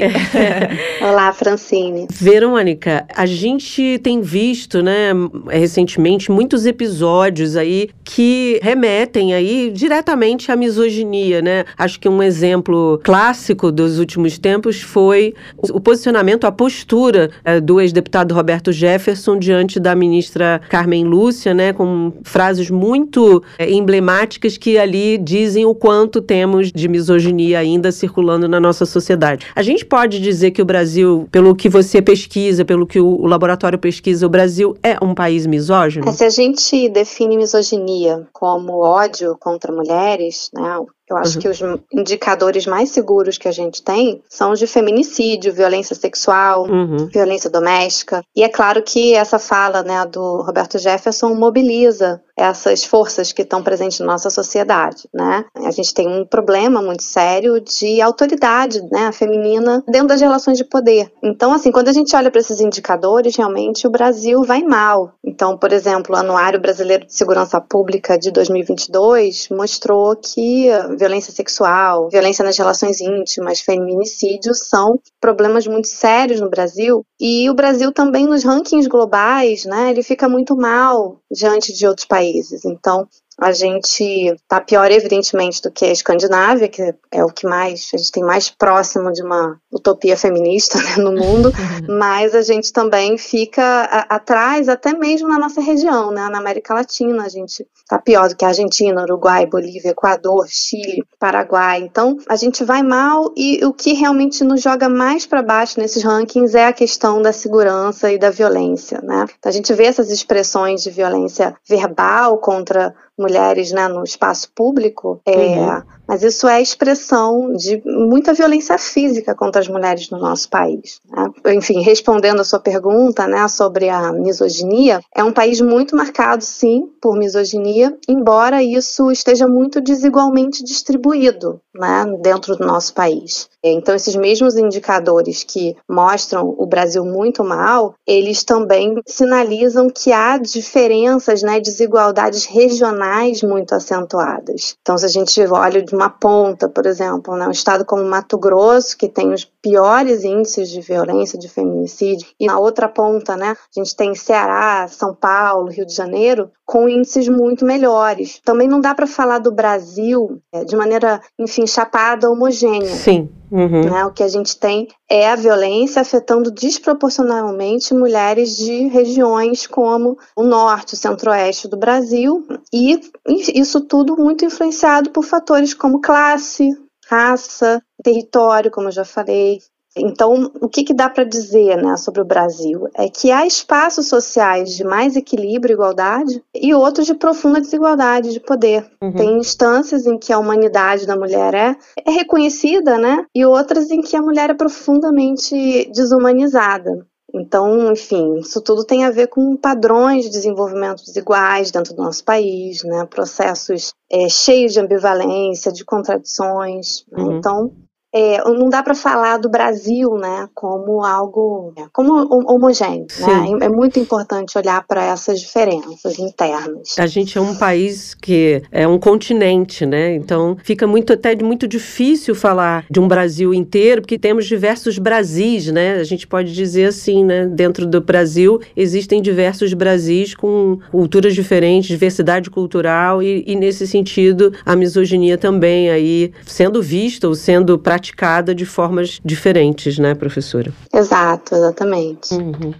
Olá, Francine. Verônica, a gente tem visto, né, recentemente muitos episódios aí que remetem aí diretamente à misoginia, né? Acho que um exemplo clássico dos últimos tempos foi o posicionamento, a postura é, do ex-deputado Roberto Jefferson diante da ministra Carmen Lúcia, né, com frases muito é, emblemáticas que ali dizem o quanto temos de misoginia ainda circulando na nossa sociedade. A gente pode dizer que o Brasil, pelo que você pesquisa, pelo que o, laboratório pesquisa, o Brasil é um país misógino? É, se a gente define misoginia como ódio contra mulheres, né, eu acho uhum. que os indicadores mais seguros que a gente tem são os de feminicídio, violência sexual, uhum. violência doméstica. E é claro que essa fala né, do Roberto Jefferson mobiliza essas forças que estão presentes na nossa sociedade, né? A gente tem um problema muito sério de autoridade, né, feminina dentro das relações de poder. Então, assim, quando a gente olha para esses indicadores, realmente o Brasil vai mal. Então, por exemplo, o Anuário Brasileiro de Segurança Pública de 2022 mostrou que violência sexual, violência nas relações íntimas, feminicídio são problemas muito sérios no Brasil. E o Brasil também nos rankings globais, né, ele fica muito mal diante de outros países. Então, a gente está pior, evidentemente, do que a Escandinávia, que é o que mais a gente tem mais próximo de uma utopia feminista né, no mundo, uhum. mas a gente também fica a, atrás, até mesmo na nossa região, né, na América Latina, a gente está pior do que a Argentina, Uruguai, Bolívia, Equador, Chile, Paraguai. Então, a gente vai mal e o que realmente nos joga mais para baixo nesses rankings é a questão da segurança e da violência, né? Então, a gente vê essas expressões de violência verbal contra mulheres né, no espaço público, é, uhum. Mas isso é expressão de muita violência física contra as mulheres no nosso país. Né? Enfim, respondendo a sua pergunta né, sobre a misoginia, é um país muito marcado, sim, por misoginia, embora isso esteja muito desigualmente distribuído né, dentro do nosso país. Então, esses mesmos indicadores que mostram o Brasil muito mal, eles também sinalizam que há diferenças, né, desigualdades regionais muito acentuadas. Então, se a gente olha de uma ponta, por exemplo, né, um estado como Mato Grosso, que tem os piores índices de violência, de feminicídio, e na outra ponta, né, a gente tem Ceará, São Paulo, Rio de Janeiro, com índices muito melhores. Também não dá para falar do Brasil é, de maneira, enfim, chapada, homogênea. Sim. Uhum. Né? O que a gente tem é a violência afetando desproporcionalmente mulheres de regiões como o norte, o centro-oeste do Brasil, e isso tudo muito influenciado por fatores como classe, raça, território, como eu já falei, então, o que, que dá para dizer né, sobre o Brasil? É que há espaços sociais de mais equilíbrio e igualdade e outros de profunda desigualdade de poder. Uhum. Tem instâncias em que a humanidade da mulher é, é reconhecida, né? E outras em que a mulher é profundamente desumanizada. Então, enfim, isso tudo tem a ver com padrões de desenvolvimento desiguais dentro do nosso país, né? processos é, cheios de ambivalência, de contradições. Né? Uhum. Então, é, não dá para falar do Brasil, né, como algo, como homogêneo, né? É, é muito importante olhar para essas diferenças internas. A gente é um país que é um continente, né? Então fica muito até muito difícil falar de um Brasil inteiro, porque temos diversos Brasis, né? A gente pode dizer assim, né? Dentro do Brasil existem diversos Brasis com culturas diferentes, diversidade cultural e, e nesse sentido a misoginia também aí sendo vista ou sendo praticada de formas diferentes, né, professora? Exato, exatamente. Uhum.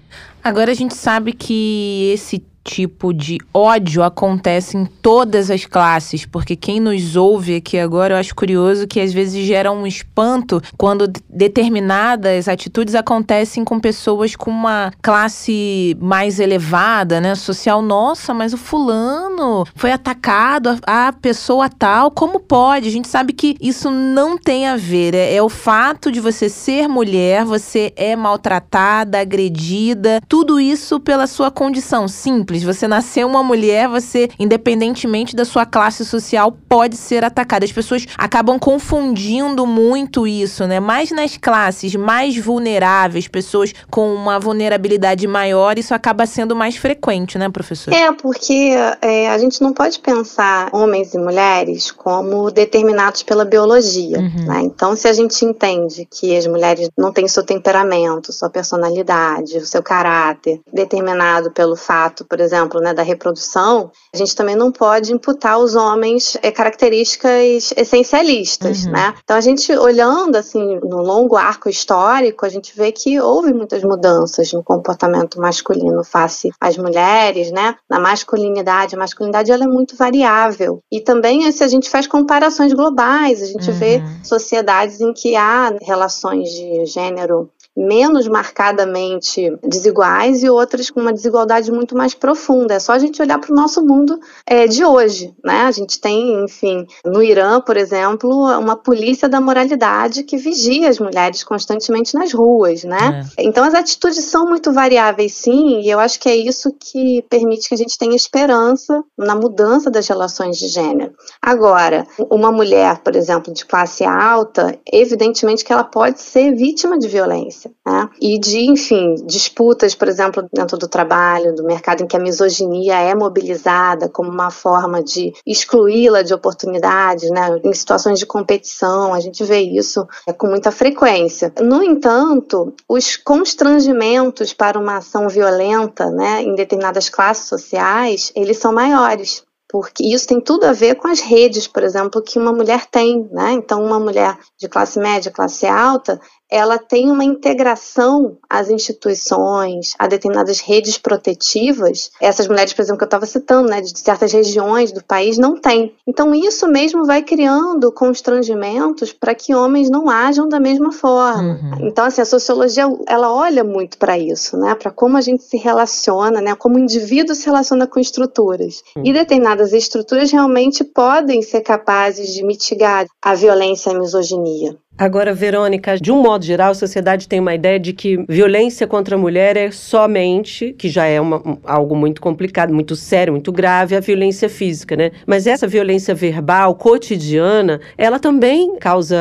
Agora a gente sabe que esse tipo de ódio acontece em todas as classes, porque quem nos ouve aqui agora, eu acho curioso que às vezes gera um espanto quando determinadas atitudes acontecem com pessoas com uma classe mais elevada, né, social. Nossa, mas o fulano foi atacado, a, pessoa tal, como pode? A gente sabe que isso não tem a ver, é, é o fato de você ser mulher, você é maltratada, agredida, tudo isso pela sua condição simples simples. Você nasceu uma mulher, você, independentemente da sua classe social, pode ser atacada. As pessoas acabam confundindo muito isso, né? Mais nas classes mais vulneráveis, pessoas com uma vulnerabilidade maior, isso acaba sendo mais frequente, né, professor? É, porque é, a gente não pode pensar homens e mulheres como determinados pela biologia, uhum. né? Então, se a gente entende que as mulheres não têm seu temperamento, sua personalidade, o seu caráter determinado pelo fato, por exemplo, né, da reprodução, a gente também não pode imputar aos homens é, características essencialistas, uhum. né? Então a gente olhando assim no longo arco histórico, a gente vê que houve muitas mudanças no comportamento masculino face às mulheres, né? Na masculinidade, a masculinidade ela é muito variável. E também se a gente faz comparações globais, a gente uhum. vê sociedades em que há relações de gênero menos marcadamente desiguais e outras com uma desigualdade muito mais profunda. É só a gente olhar para o nosso mundo é, de hoje, né? A gente tem, enfim, no Irã, por exemplo, uma polícia da moralidade que vigia as mulheres constantemente nas ruas, né? É. Então as atitudes são muito variáveis, sim, e eu acho que é isso que permite que a gente tenha esperança na mudança das relações de gênero. Agora, uma mulher, por exemplo, de classe alta, evidentemente que ela pode ser vítima de violência né? E de, enfim, disputas, por exemplo, dentro do trabalho, do mercado em que a misoginia é mobilizada como uma forma de excluí-la de oportunidades, né? Em situações de competição, a gente vê isso é, com muita frequência. No entanto, os constrangimentos para uma ação violenta, né, em determinadas classes sociais, eles são maiores porque isso tem tudo a ver com as redes, por exemplo, que uma mulher tem, né? Então, uma mulher de classe média, classe alta, ela tem uma integração às instituições, a determinadas redes protetivas. Essas mulheres, por exemplo, que eu estava citando, né, de certas regiões do país, não têm. Então, isso mesmo vai criando constrangimentos para que homens não ajam da mesma forma. Uhum. Então, assim, a sociologia, ela olha muito para isso, né, para como a gente se relaciona, né, como o indivíduo se relaciona com estruturas. Uhum. E determinadas estruturas realmente podem ser capazes de mitigar a violência e a misoginia. Agora, Verônica, de um modo geral, a sociedade tem uma ideia de que violência contra a mulher é somente, que já é uma, algo muito complicado, muito sério, muito grave, a violência física, né? Mas essa violência verbal, cotidiana, ela também causa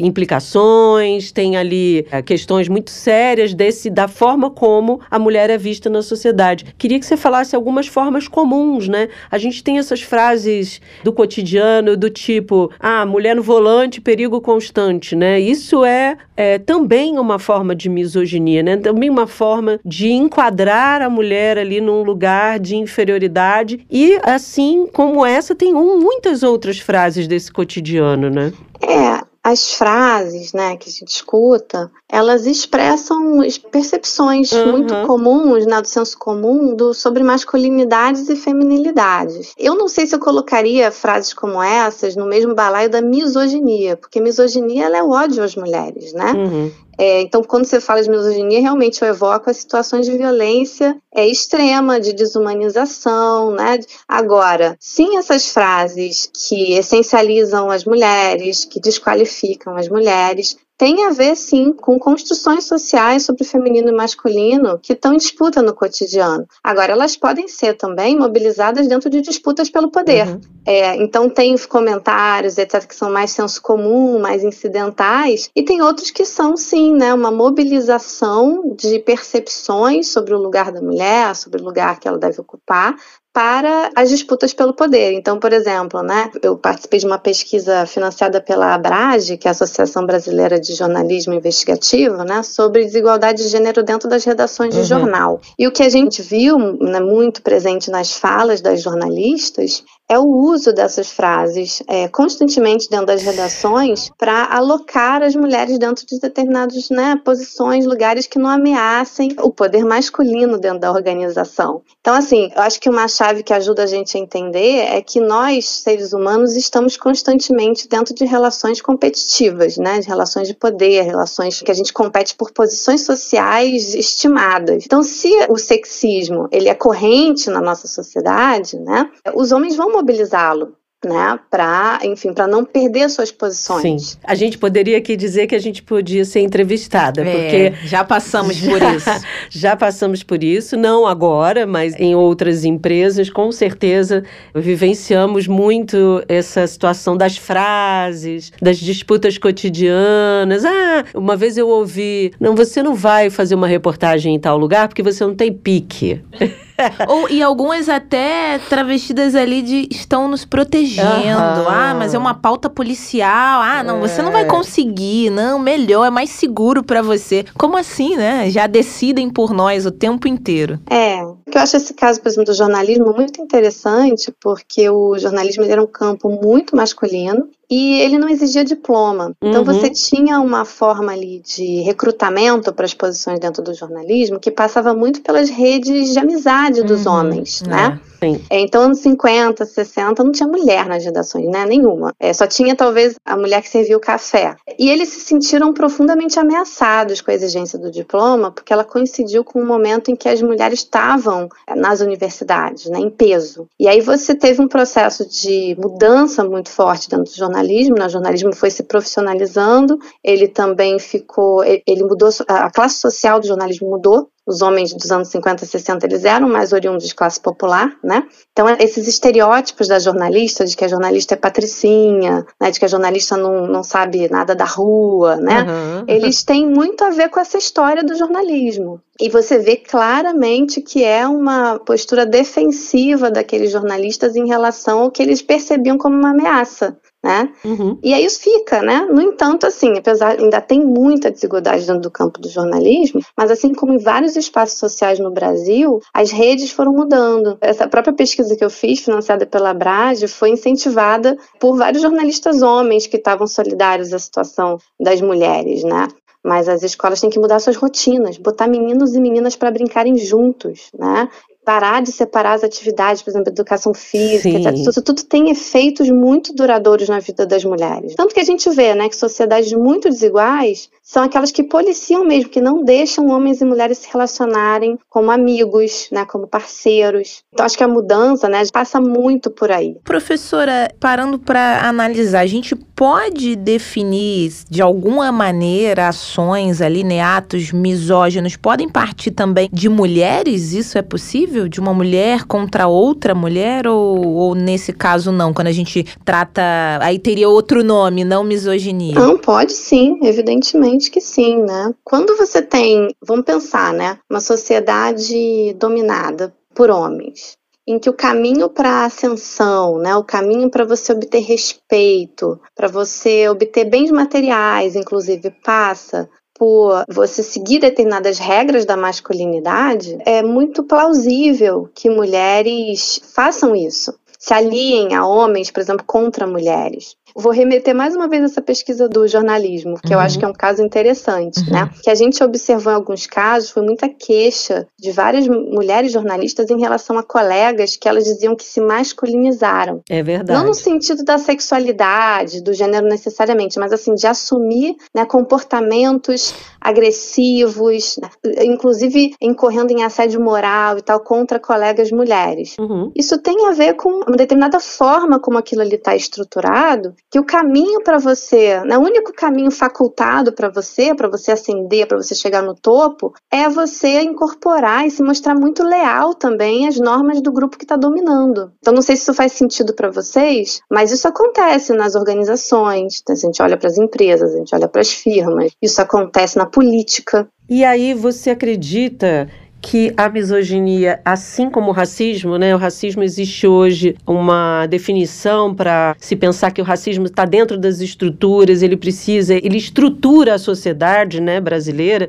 implicações, tem ali eh, questões muito sérias desse da forma como a mulher é vista na sociedade. Queria que você falasse algumas formas comuns, né? A gente tem essas frases do cotidiano, do tipo, ah, mulher no volante, perigo constante né? Isso é, é também uma forma de misoginia, né? Também uma forma de enquadrar a mulher ali num lugar de inferioridade e assim como essa tem um, muitas outras frases desse cotidiano, né? É, as frases né, que a gente escuta, elas expressam percepções uhum. muito comuns, né, do senso comum, do, sobre masculinidades e feminilidades. Eu não sei se eu colocaria frases como essas no mesmo balaio da misoginia, porque misoginia ela é o ódio às mulheres, né? Uhum. É, então, quando você fala de misoginia, realmente eu evoco as situações de violência é, extrema, de desumanização, né? Agora, sim, essas frases que essencializam as mulheres, que desqualificam as mulheres, tem a ver sim com construções sociais sobre o feminino e masculino que estão em disputa no cotidiano. Agora, elas podem ser também mobilizadas dentro de disputas pelo poder. Uhum. É, então, tem comentários, etc., que são mais senso comum, mais incidentais, e tem outros que são, sim, né, uma mobilização de percepções sobre o lugar da mulher, sobre o lugar que ela deve ocupar, para as disputas pelo poder. Então, por exemplo, né, eu participei de uma pesquisa financiada pela ABRAGE, que é a Associação Brasileira de Jornalismo Investigativo, né, sobre desigualdade de gênero dentro das redações de uhum. jornal. E o que a gente viu né, muito presente nas falas das jornalistas é o uso dessas frases é, constantemente dentro das redações para alocar as mulheres dentro de determinadas né, posições, lugares que não ameacem o poder masculino dentro da organização. Então, assim, eu acho que uma chave que ajuda a gente a entender é que nós, seres humanos, estamos constantemente dentro de relações competitivas, né, de relações de poder, relações que a gente compete por posições sociais estimadas. Então, se o sexismo ele é corrente na nossa sociedade, né, os homens vão mobilizá-lo né, para, enfim, para não perder suas posições. Sim. A gente poderia aqui dizer que a gente podia ser entrevistada, é, porque já passamos já, por isso. Já passamos por isso, não agora, mas em outras empresas, com certeza vivenciamos muito essa situação das frases, das disputas cotidianas. Ah, uma vez eu ouvi, não, você não vai fazer uma reportagem em tal lugar porque você não tem pique. Ou, e algumas até travestidas ali de estão nos protegendo. Uhum. Ah, mas é uma pauta policial. Ah, não, é. você não vai é. conseguir. Não, melhor, é mais seguro para você. Como assim, né? Já decidem por nós o tempo inteiro. É, eu acho esse caso, por exemplo, do jornalismo muito interessante, porque o jornalismo era um campo muito masculino e ele não exigia diploma. Então uhum. você tinha uma forma ali de recrutamento para as posições dentro do jornalismo que passava muito pelas redes de amizade dos uhum. homens, é. Sim. É, então, anos 50, 60, não tinha mulher nas redações, né? Nenhuma. É, só tinha, talvez, a mulher que servia o café. E eles se sentiram profundamente ameaçados com a exigência do diploma, porque ela coincidiu com o um momento em que as mulheres estavam é, nas universidades, né? Em peso. E aí você teve um processo de mudança muito forte dentro do jornalismo, né? O jornalismo foi se profissionalizando, ele também ficou, ele mudou, a classe social do jornalismo mudou, os homens dos anos 50 e 60 eles eram mais oriundos de classe popular, né? Então esses estereótipos da jornalista, de que a jornalista é patricinha, né, de que a jornalista não, não sabe nada da rua, né? Uhum. Eles têm muito a ver com essa história do jornalismo. E você vê claramente que é uma postura defensiva daqueles jornalistas em relação ao que eles percebiam como uma ameaça né? Uhum. E aí isso fica, né? No entanto, assim, apesar ainda tem muita desigualdade dentro do campo do jornalismo, mas assim como em vários espaços sociais no Brasil, as redes foram mudando. Essa própria pesquisa que eu fiz, financiada pela Brage, foi incentivada por vários jornalistas homens que estavam solidários à situação das mulheres, né? Mas as escolas têm que mudar suas rotinas, botar meninos e meninas para brincarem juntos, né? Parar de separar as atividades, por exemplo, educação física, etc. Isso tudo tem efeitos muito duradouros na vida das mulheres. Tanto que a gente vê, né, que sociedades muito desiguais são aquelas que policiam mesmo, que não deixam homens e mulheres se relacionarem como amigos, né, como parceiros. Então acho que a mudança, né, passa muito por aí. Professora, parando para analisar, a gente pode definir de alguma maneira ações ali, né, atos misóginos podem partir também de mulheres? Isso é possível? De uma mulher contra outra mulher ou, ou nesse caso não? Quando a gente trata, aí teria outro nome, não misoginia. Não, pode sim, evidentemente que sim, né? Quando você tem, vamos pensar, né, uma sociedade dominada por homens, em que o caminho para a ascensão, né, o caminho para você obter respeito, para você obter bens materiais, inclusive, passa por você seguir determinadas regras da masculinidade, é muito plausível que mulheres façam isso. Se aliem a homens, por exemplo, contra mulheres. Vou remeter mais uma vez essa pesquisa do jornalismo, que uhum. eu acho uhum. que é um caso interessante, uhum. né? Que a gente observou em alguns casos foi muita queixa de várias mulheres jornalistas em relação a colegas que elas diziam que se masculinizaram. É verdade. Não no sentido da sexualidade, do gênero necessariamente, mas assim de assumir né, comportamentos agressivos, né? inclusive incorrendo em assédio moral e tal contra colegas mulheres. Uhum. Isso tem a ver com uma determinada forma como aquilo ali está estruturado que o caminho para você, né, o único caminho facultado para você, para você ascender, para você chegar no topo, é você incorporar e se mostrar muito leal também às normas do grupo que está dominando. Então, não sei se isso faz sentido para vocês, mas isso acontece nas organizações, a gente olha para as empresas, a gente olha para as firmas, isso acontece na política. E aí você acredita que a misoginia, assim como o racismo, né? O racismo existe hoje uma definição para se pensar que o racismo está dentro das estruturas, ele precisa, ele estrutura a sociedade, né, brasileira.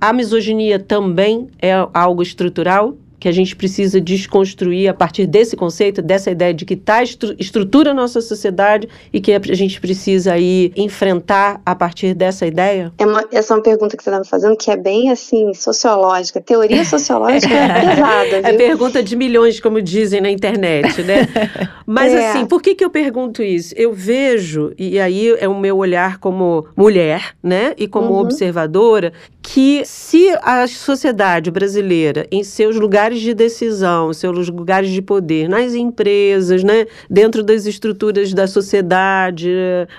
A misoginia também é algo estrutural? Que a gente precisa desconstruir a partir desse conceito, dessa ideia de que está estru estrutura a nossa sociedade e que a gente precisa aí enfrentar a partir dessa ideia? É uma, essa é uma pergunta que você está me fazendo que é bem assim, sociológica. Teoria sociológica é pesada. É viu? É pergunta de milhões, como dizem na internet, né? Mas é. assim, por que, que eu pergunto isso? Eu vejo, e aí é o meu olhar como mulher, né? E como uhum. observadora, que se a sociedade brasileira, em seus lugares lugares de decisão, seus lugares de poder, nas empresas, né, dentro das estruturas da sociedade,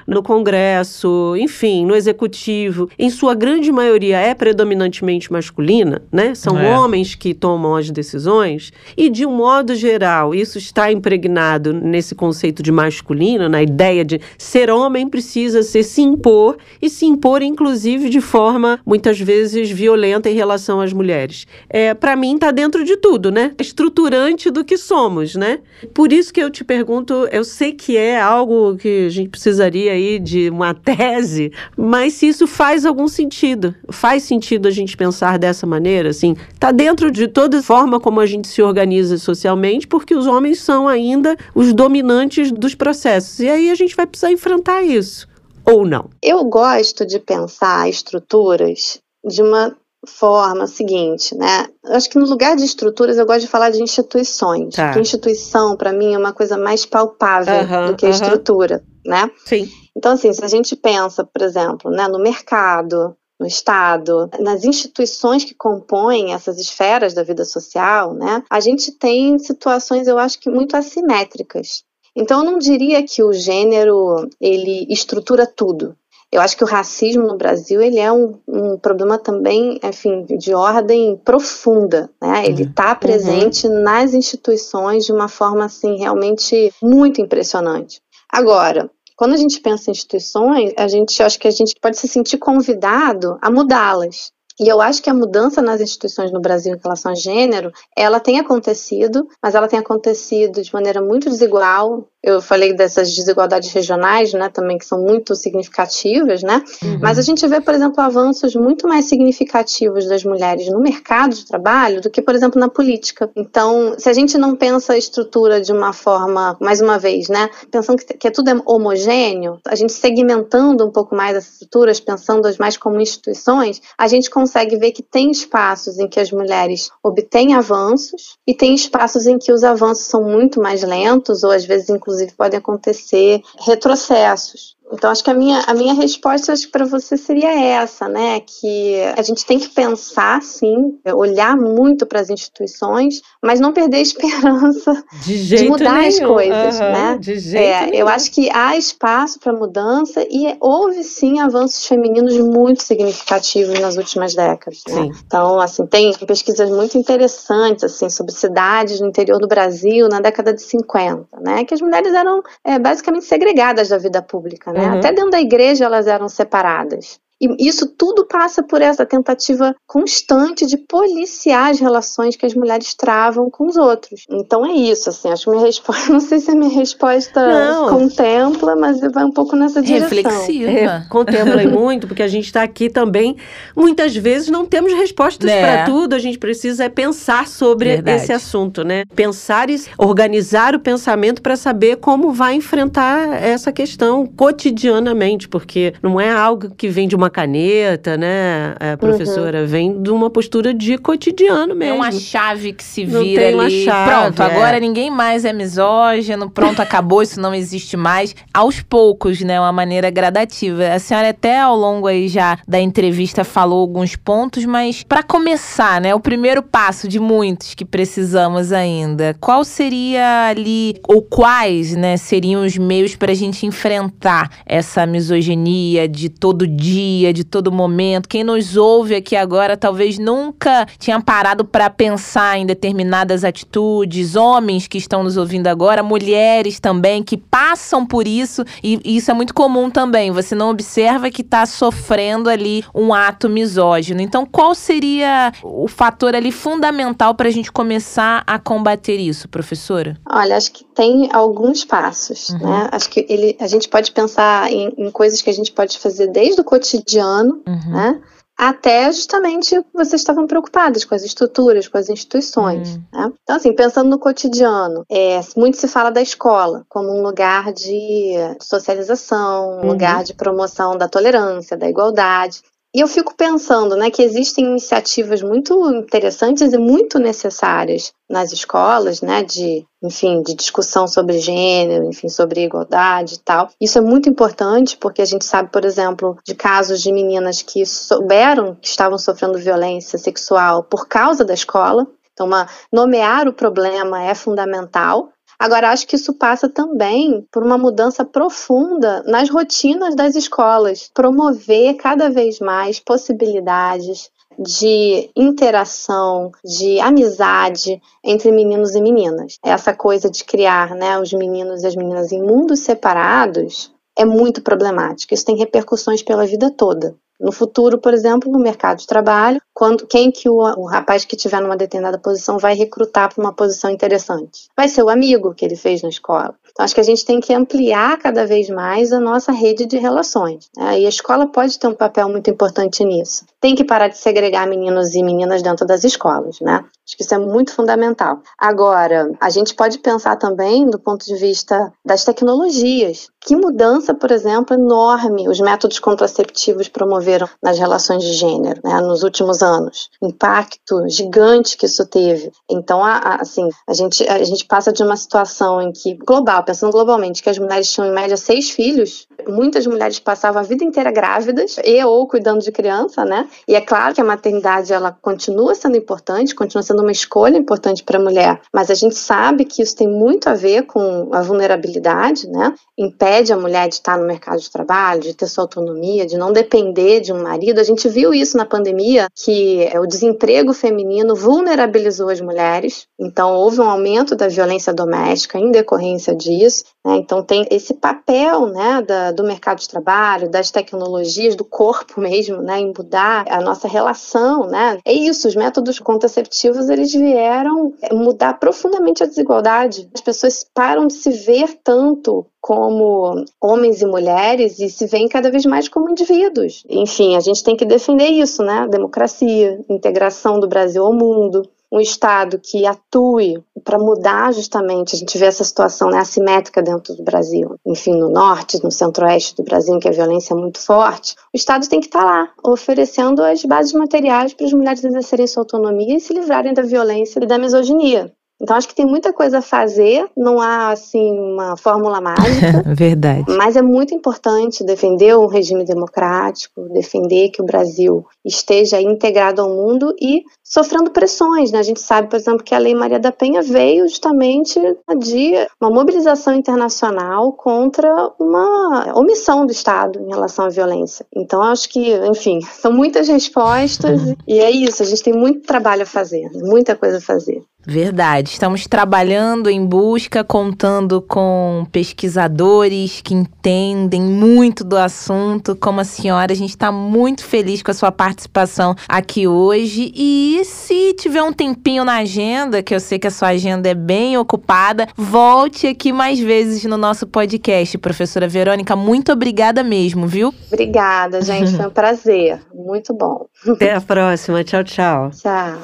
no Congresso, enfim, no executivo, em sua grande maioria é predominantemente masculina, né? São é. homens que tomam as decisões e de um modo geral, isso está impregnado nesse conceito de masculino, na ideia de ser homem precisa ser se impor e se impor inclusive de forma muitas vezes violenta em relação às mulheres. É, para mim está dentro de tudo, né? Estruturante do que somos, né? Por isso que eu te pergunto, eu sei que é algo que a gente precisaria aí de uma tese, mas se isso faz algum sentido, faz sentido a gente pensar dessa maneira, assim, tá dentro de toda forma como a gente se organiza socialmente, porque os homens são ainda os dominantes dos processos. E aí a gente vai precisar enfrentar isso ou não? Eu gosto de pensar estruturas de uma forma seguinte, né? Eu acho que no lugar de estruturas eu gosto de falar de instituições. Tá. Porque instituição, para mim, é uma coisa mais palpável do que a estrutura, né? Sim. Então, assim, se a gente pensa, por exemplo, né, no mercado, no Estado, nas instituições que compõem essas esferas da vida social, né, a gente tem situações, eu acho que muito assimétricas. Então, eu não diria que o gênero ele estrutura tudo. Eu acho que o racismo no Brasil ele é um, um problema também, enfim, de ordem profunda, né? Ele está uhum. presente uhum. nas instituições de uma forma assim realmente muito impressionante. Agora, quando a gente pensa em instituições, a gente acho que a gente pode se sentir convidado a mudá-las. E eu acho que a mudança nas instituições no Brasil em relação a gênero, ela tem acontecido, mas ela tem acontecido de maneira muito desigual, eu falei dessas desigualdades regionais, né, também que são muito significativas, né? Uhum. Mas a gente vê, por exemplo, avanços muito mais significativos das mulheres no mercado de trabalho do que, por exemplo, na política. Então, se a gente não pensa a estrutura de uma forma, mais uma vez, né, pensando que, que é tudo homogêneo, a gente segmentando um pouco mais as estruturas, pensando as mais como instituições, a gente consegue ver que tem espaços em que as mulheres obtêm avanços e tem espaços em que os avanços são muito mais lentos ou às vezes inclusive podem acontecer retrocessos. Então, acho que a minha, a minha resposta para você seria essa, né? Que a gente tem que pensar, sim, olhar muito para as instituições, mas não perder a esperança de, de mudar nenhum. as coisas, uhum, né? De jeito é, nenhum. Eu acho que há espaço para mudança e houve, sim, avanços femininos muito significativos nas últimas décadas. Né? Então, assim, tem pesquisas muito interessantes, assim, sobre cidades no interior do Brasil na década de 50, né? Que as mulheres eram é, basicamente segregadas da vida pública, né? Uhum. Até dentro da igreja elas eram separadas. E isso tudo passa por essa tentativa constante de policiar as relações que as mulheres travam com os outros. Então é isso, assim, acho que minha resposta, não sei se a minha resposta não. contempla, mas vai um pouco nessa direção. Reflexiva. É, contempla muito, porque a gente está aqui também, muitas vezes não temos respostas é. para tudo, a gente precisa é pensar sobre Verdade. esse assunto, né? Pensar e organizar o pensamento para saber como vai enfrentar essa questão cotidianamente, porque não é algo que vem de uma uma caneta, né, a uhum. professora? Uhum. Vem de uma postura de cotidiano mesmo. É uma chave que se vira não tem ali. Chave, pronto, é. agora ninguém mais é misógino, pronto, acabou, isso não existe mais. Aos poucos, né, uma maneira gradativa. A senhora até ao longo aí já da entrevista falou alguns pontos, mas para começar, né, o primeiro passo de muitos que precisamos ainda, qual seria ali, ou quais, né, seriam os meios para a gente enfrentar essa misoginia de todo dia, de todo momento? Quem nos ouve aqui agora talvez nunca tinha parado para pensar em determinadas atitudes, homens que estão nos ouvindo agora, mulheres também que passam por isso, e, e isso é muito comum também. Você não observa que está sofrendo ali um ato misógino. Então, qual seria o fator ali fundamental para a gente começar a combater isso, professora? Olha, acho que tem alguns passos, uhum. né? Acho que ele, a gente pode pensar em, em, coisas que a gente pode fazer desde o cotidiano, uhum. né? até justamente vocês estavam preocupadas com as estruturas, com as instituições. Uhum. Né? Então, assim, pensando no cotidiano, é, muito se fala da escola como um lugar de socialização, um uhum. lugar de promoção da tolerância, da igualdade. E eu fico pensando né, que existem iniciativas muito interessantes e muito necessárias nas escolas, né, de, enfim, de discussão sobre gênero, enfim, sobre igualdade e tal. Isso é muito importante porque a gente sabe, por exemplo, de casos de meninas que souberam que estavam sofrendo violência sexual por causa da escola. Então, uma, nomear o problema é fundamental. Agora, acho que isso passa também por uma mudança profunda nas rotinas das escolas, promover cada vez mais possibilidades de interação, de amizade entre meninos e meninas. Essa coisa de criar né, os meninos e as meninas em mundos separados é muito problemática. Isso tem repercussões pela vida toda. No futuro, por exemplo, no mercado de trabalho, quando quem que o, o rapaz que tiver numa determinada posição vai recrutar para uma posição interessante? Vai ser o amigo que ele fez na escola. Então, acho que a gente tem que ampliar cada vez mais a nossa rede de relações. Né? E a escola pode ter um papel muito importante nisso. Tem que parar de segregar meninos e meninas dentro das escolas, né? Acho que isso é muito fundamental. Agora, a gente pode pensar também do ponto de vista das tecnologias. Que mudança, por exemplo, enorme os métodos contraceptivos promoveram nas relações de gênero né, nos últimos anos. Impacto gigante que isso teve. Então, a, a, assim, a gente, a gente passa de uma situação em que, global, pensando globalmente, que as mulheres tinham em média seis filhos, muitas mulheres passavam a vida inteira grávidas e ou cuidando de criança, né? E é claro que a maternidade ela continua sendo importante, continua sendo uma escolha importante para a mulher, mas a gente sabe que isso tem muito a ver com a vulnerabilidade, né? Impede a mulher de estar no mercado de trabalho, de ter sua autonomia, de não depender de um marido. A gente viu isso na pandemia, que é, o desemprego feminino vulnerabilizou as mulheres, então houve um aumento da violência doméstica em decorrência disso. Né? Então tem esse papel, né, da, do mercado de trabalho, das tecnologias, do corpo mesmo, né, em mudar a nossa relação, né? É isso, os métodos contraceptivos eles vieram mudar profundamente a desigualdade. As pessoas param de se ver tanto como homens e mulheres e se veem cada vez mais como indivíduos. Enfim, a gente tem que defender isso, né? Democracia, integração do Brasil ao mundo um Estado que atue para mudar justamente, a gente vê essa situação né, assimétrica dentro do Brasil, enfim, no norte, no centro-oeste do Brasil, em que a violência é muito forte, o Estado tem que estar tá lá, oferecendo as bases materiais para as mulheres exercerem sua autonomia e se livrarem da violência e da misoginia. Então acho que tem muita coisa a fazer, não há assim uma fórmula mágica. Verdade. Mas é muito importante defender um regime democrático, defender que o Brasil esteja integrado ao mundo e sofrendo pressões, né? A gente sabe, por exemplo, que a Lei Maria da Penha veio justamente de uma mobilização internacional contra uma omissão do Estado em relação à violência. Então acho que, enfim, são muitas respostas e é isso, a gente tem muito trabalho a fazer, muita coisa a fazer. Verdade. Estamos trabalhando em busca, contando com pesquisadores que entendem muito do assunto. Como a senhora, a gente está muito feliz com a sua participação aqui hoje. E se tiver um tempinho na agenda, que eu sei que a sua agenda é bem ocupada, volte aqui mais vezes no nosso podcast. Professora Verônica, muito obrigada mesmo, viu? Obrigada, gente. Foi um prazer. Muito bom. Até a próxima. Tchau, tchau. Tchau.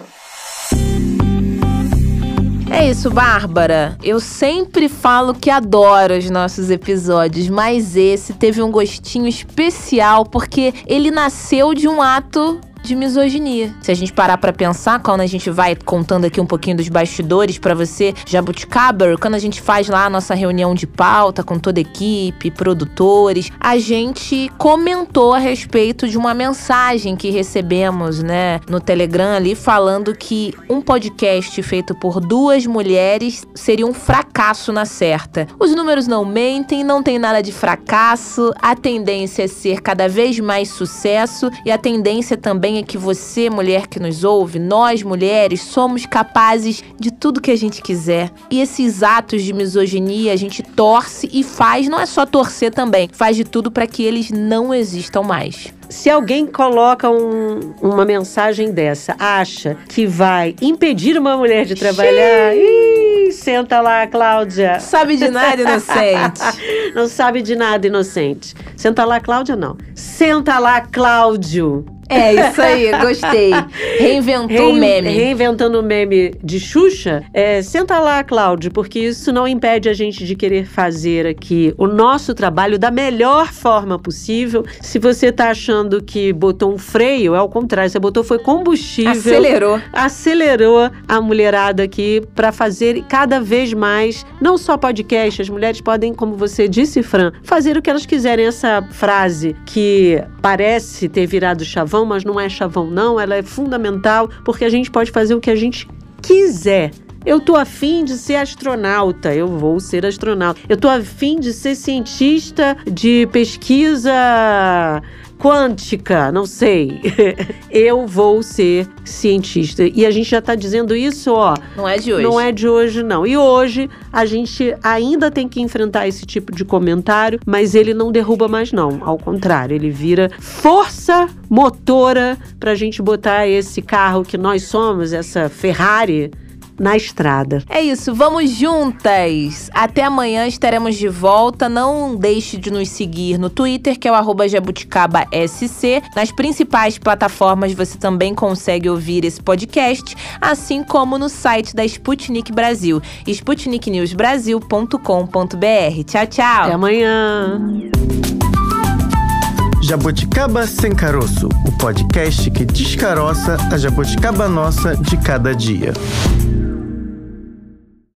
É isso, Bárbara. Eu sempre falo que adoro os nossos episódios, mas esse teve um gostinho especial porque ele nasceu de um ato de misoginia. Se a gente parar para pensar, quando a gente vai contando aqui um pouquinho dos bastidores para você, Jabuticaber, quando a gente faz lá a nossa reunião de pauta com toda a equipe, produtores, a gente comentou a respeito de uma mensagem que recebemos, né, no Telegram ali falando que um podcast feito por duas mulheres seria um fracasso na certa. Os números não mentem, não tem nada de fracasso, a tendência é ser cada vez mais sucesso e a tendência também é que você, mulher que nos ouve, nós mulheres, somos capazes de tudo que a gente quiser. E esses atos de misoginia a gente torce e faz, não é só torcer também, faz de tudo para que eles não existam mais. Se alguém coloca um, uma mensagem dessa, acha que vai impedir uma mulher de trabalhar, ih, senta lá, Cláudia. Sabe de nada, inocente. não sabe de nada, inocente. Senta lá, Cláudia, não. Senta lá, Cláudio. É, isso aí, gostei. Reinventou o meme. Reinventando o meme de Xuxa. É, senta lá, Cláudio, porque isso não impede a gente de querer fazer aqui o nosso trabalho da melhor forma possível. Se você tá achando que botou um freio, é o contrário, você botou foi combustível. Acelerou. Acelerou a mulherada aqui para fazer cada vez mais, não só podcast, as mulheres podem, como você disse, Fran, fazer o que elas quiserem. Essa frase que parece ter virado chavão chavão, mas não é chavão, não. Ela é fundamental porque a gente pode fazer o que a gente quiser. Eu tô afim de ser astronauta, eu vou ser astronauta. Eu tô afim de ser cientista de pesquisa quântica, não sei. eu vou ser cientista. E a gente já está dizendo isso, ó. Não é de hoje. Não é de hoje, não. E hoje a gente ainda tem que enfrentar esse tipo de comentário, mas ele não derruba mais, não. Ao contrário, ele vira força motora para a gente botar esse carro que nós somos, essa Ferrari na estrada. É isso, vamos juntas! Até amanhã estaremos de volta. Não deixe de nos seguir no Twitter, que é o jabuticabaSC. Nas principais plataformas você também consegue ouvir esse podcast, assim como no site da Sputnik Brasil, sputniknewsbrasil.com.br. Tchau, tchau! Até amanhã! Jabuticaba Sem Caroço, o podcast que descaroça a jabuticaba nossa de cada dia.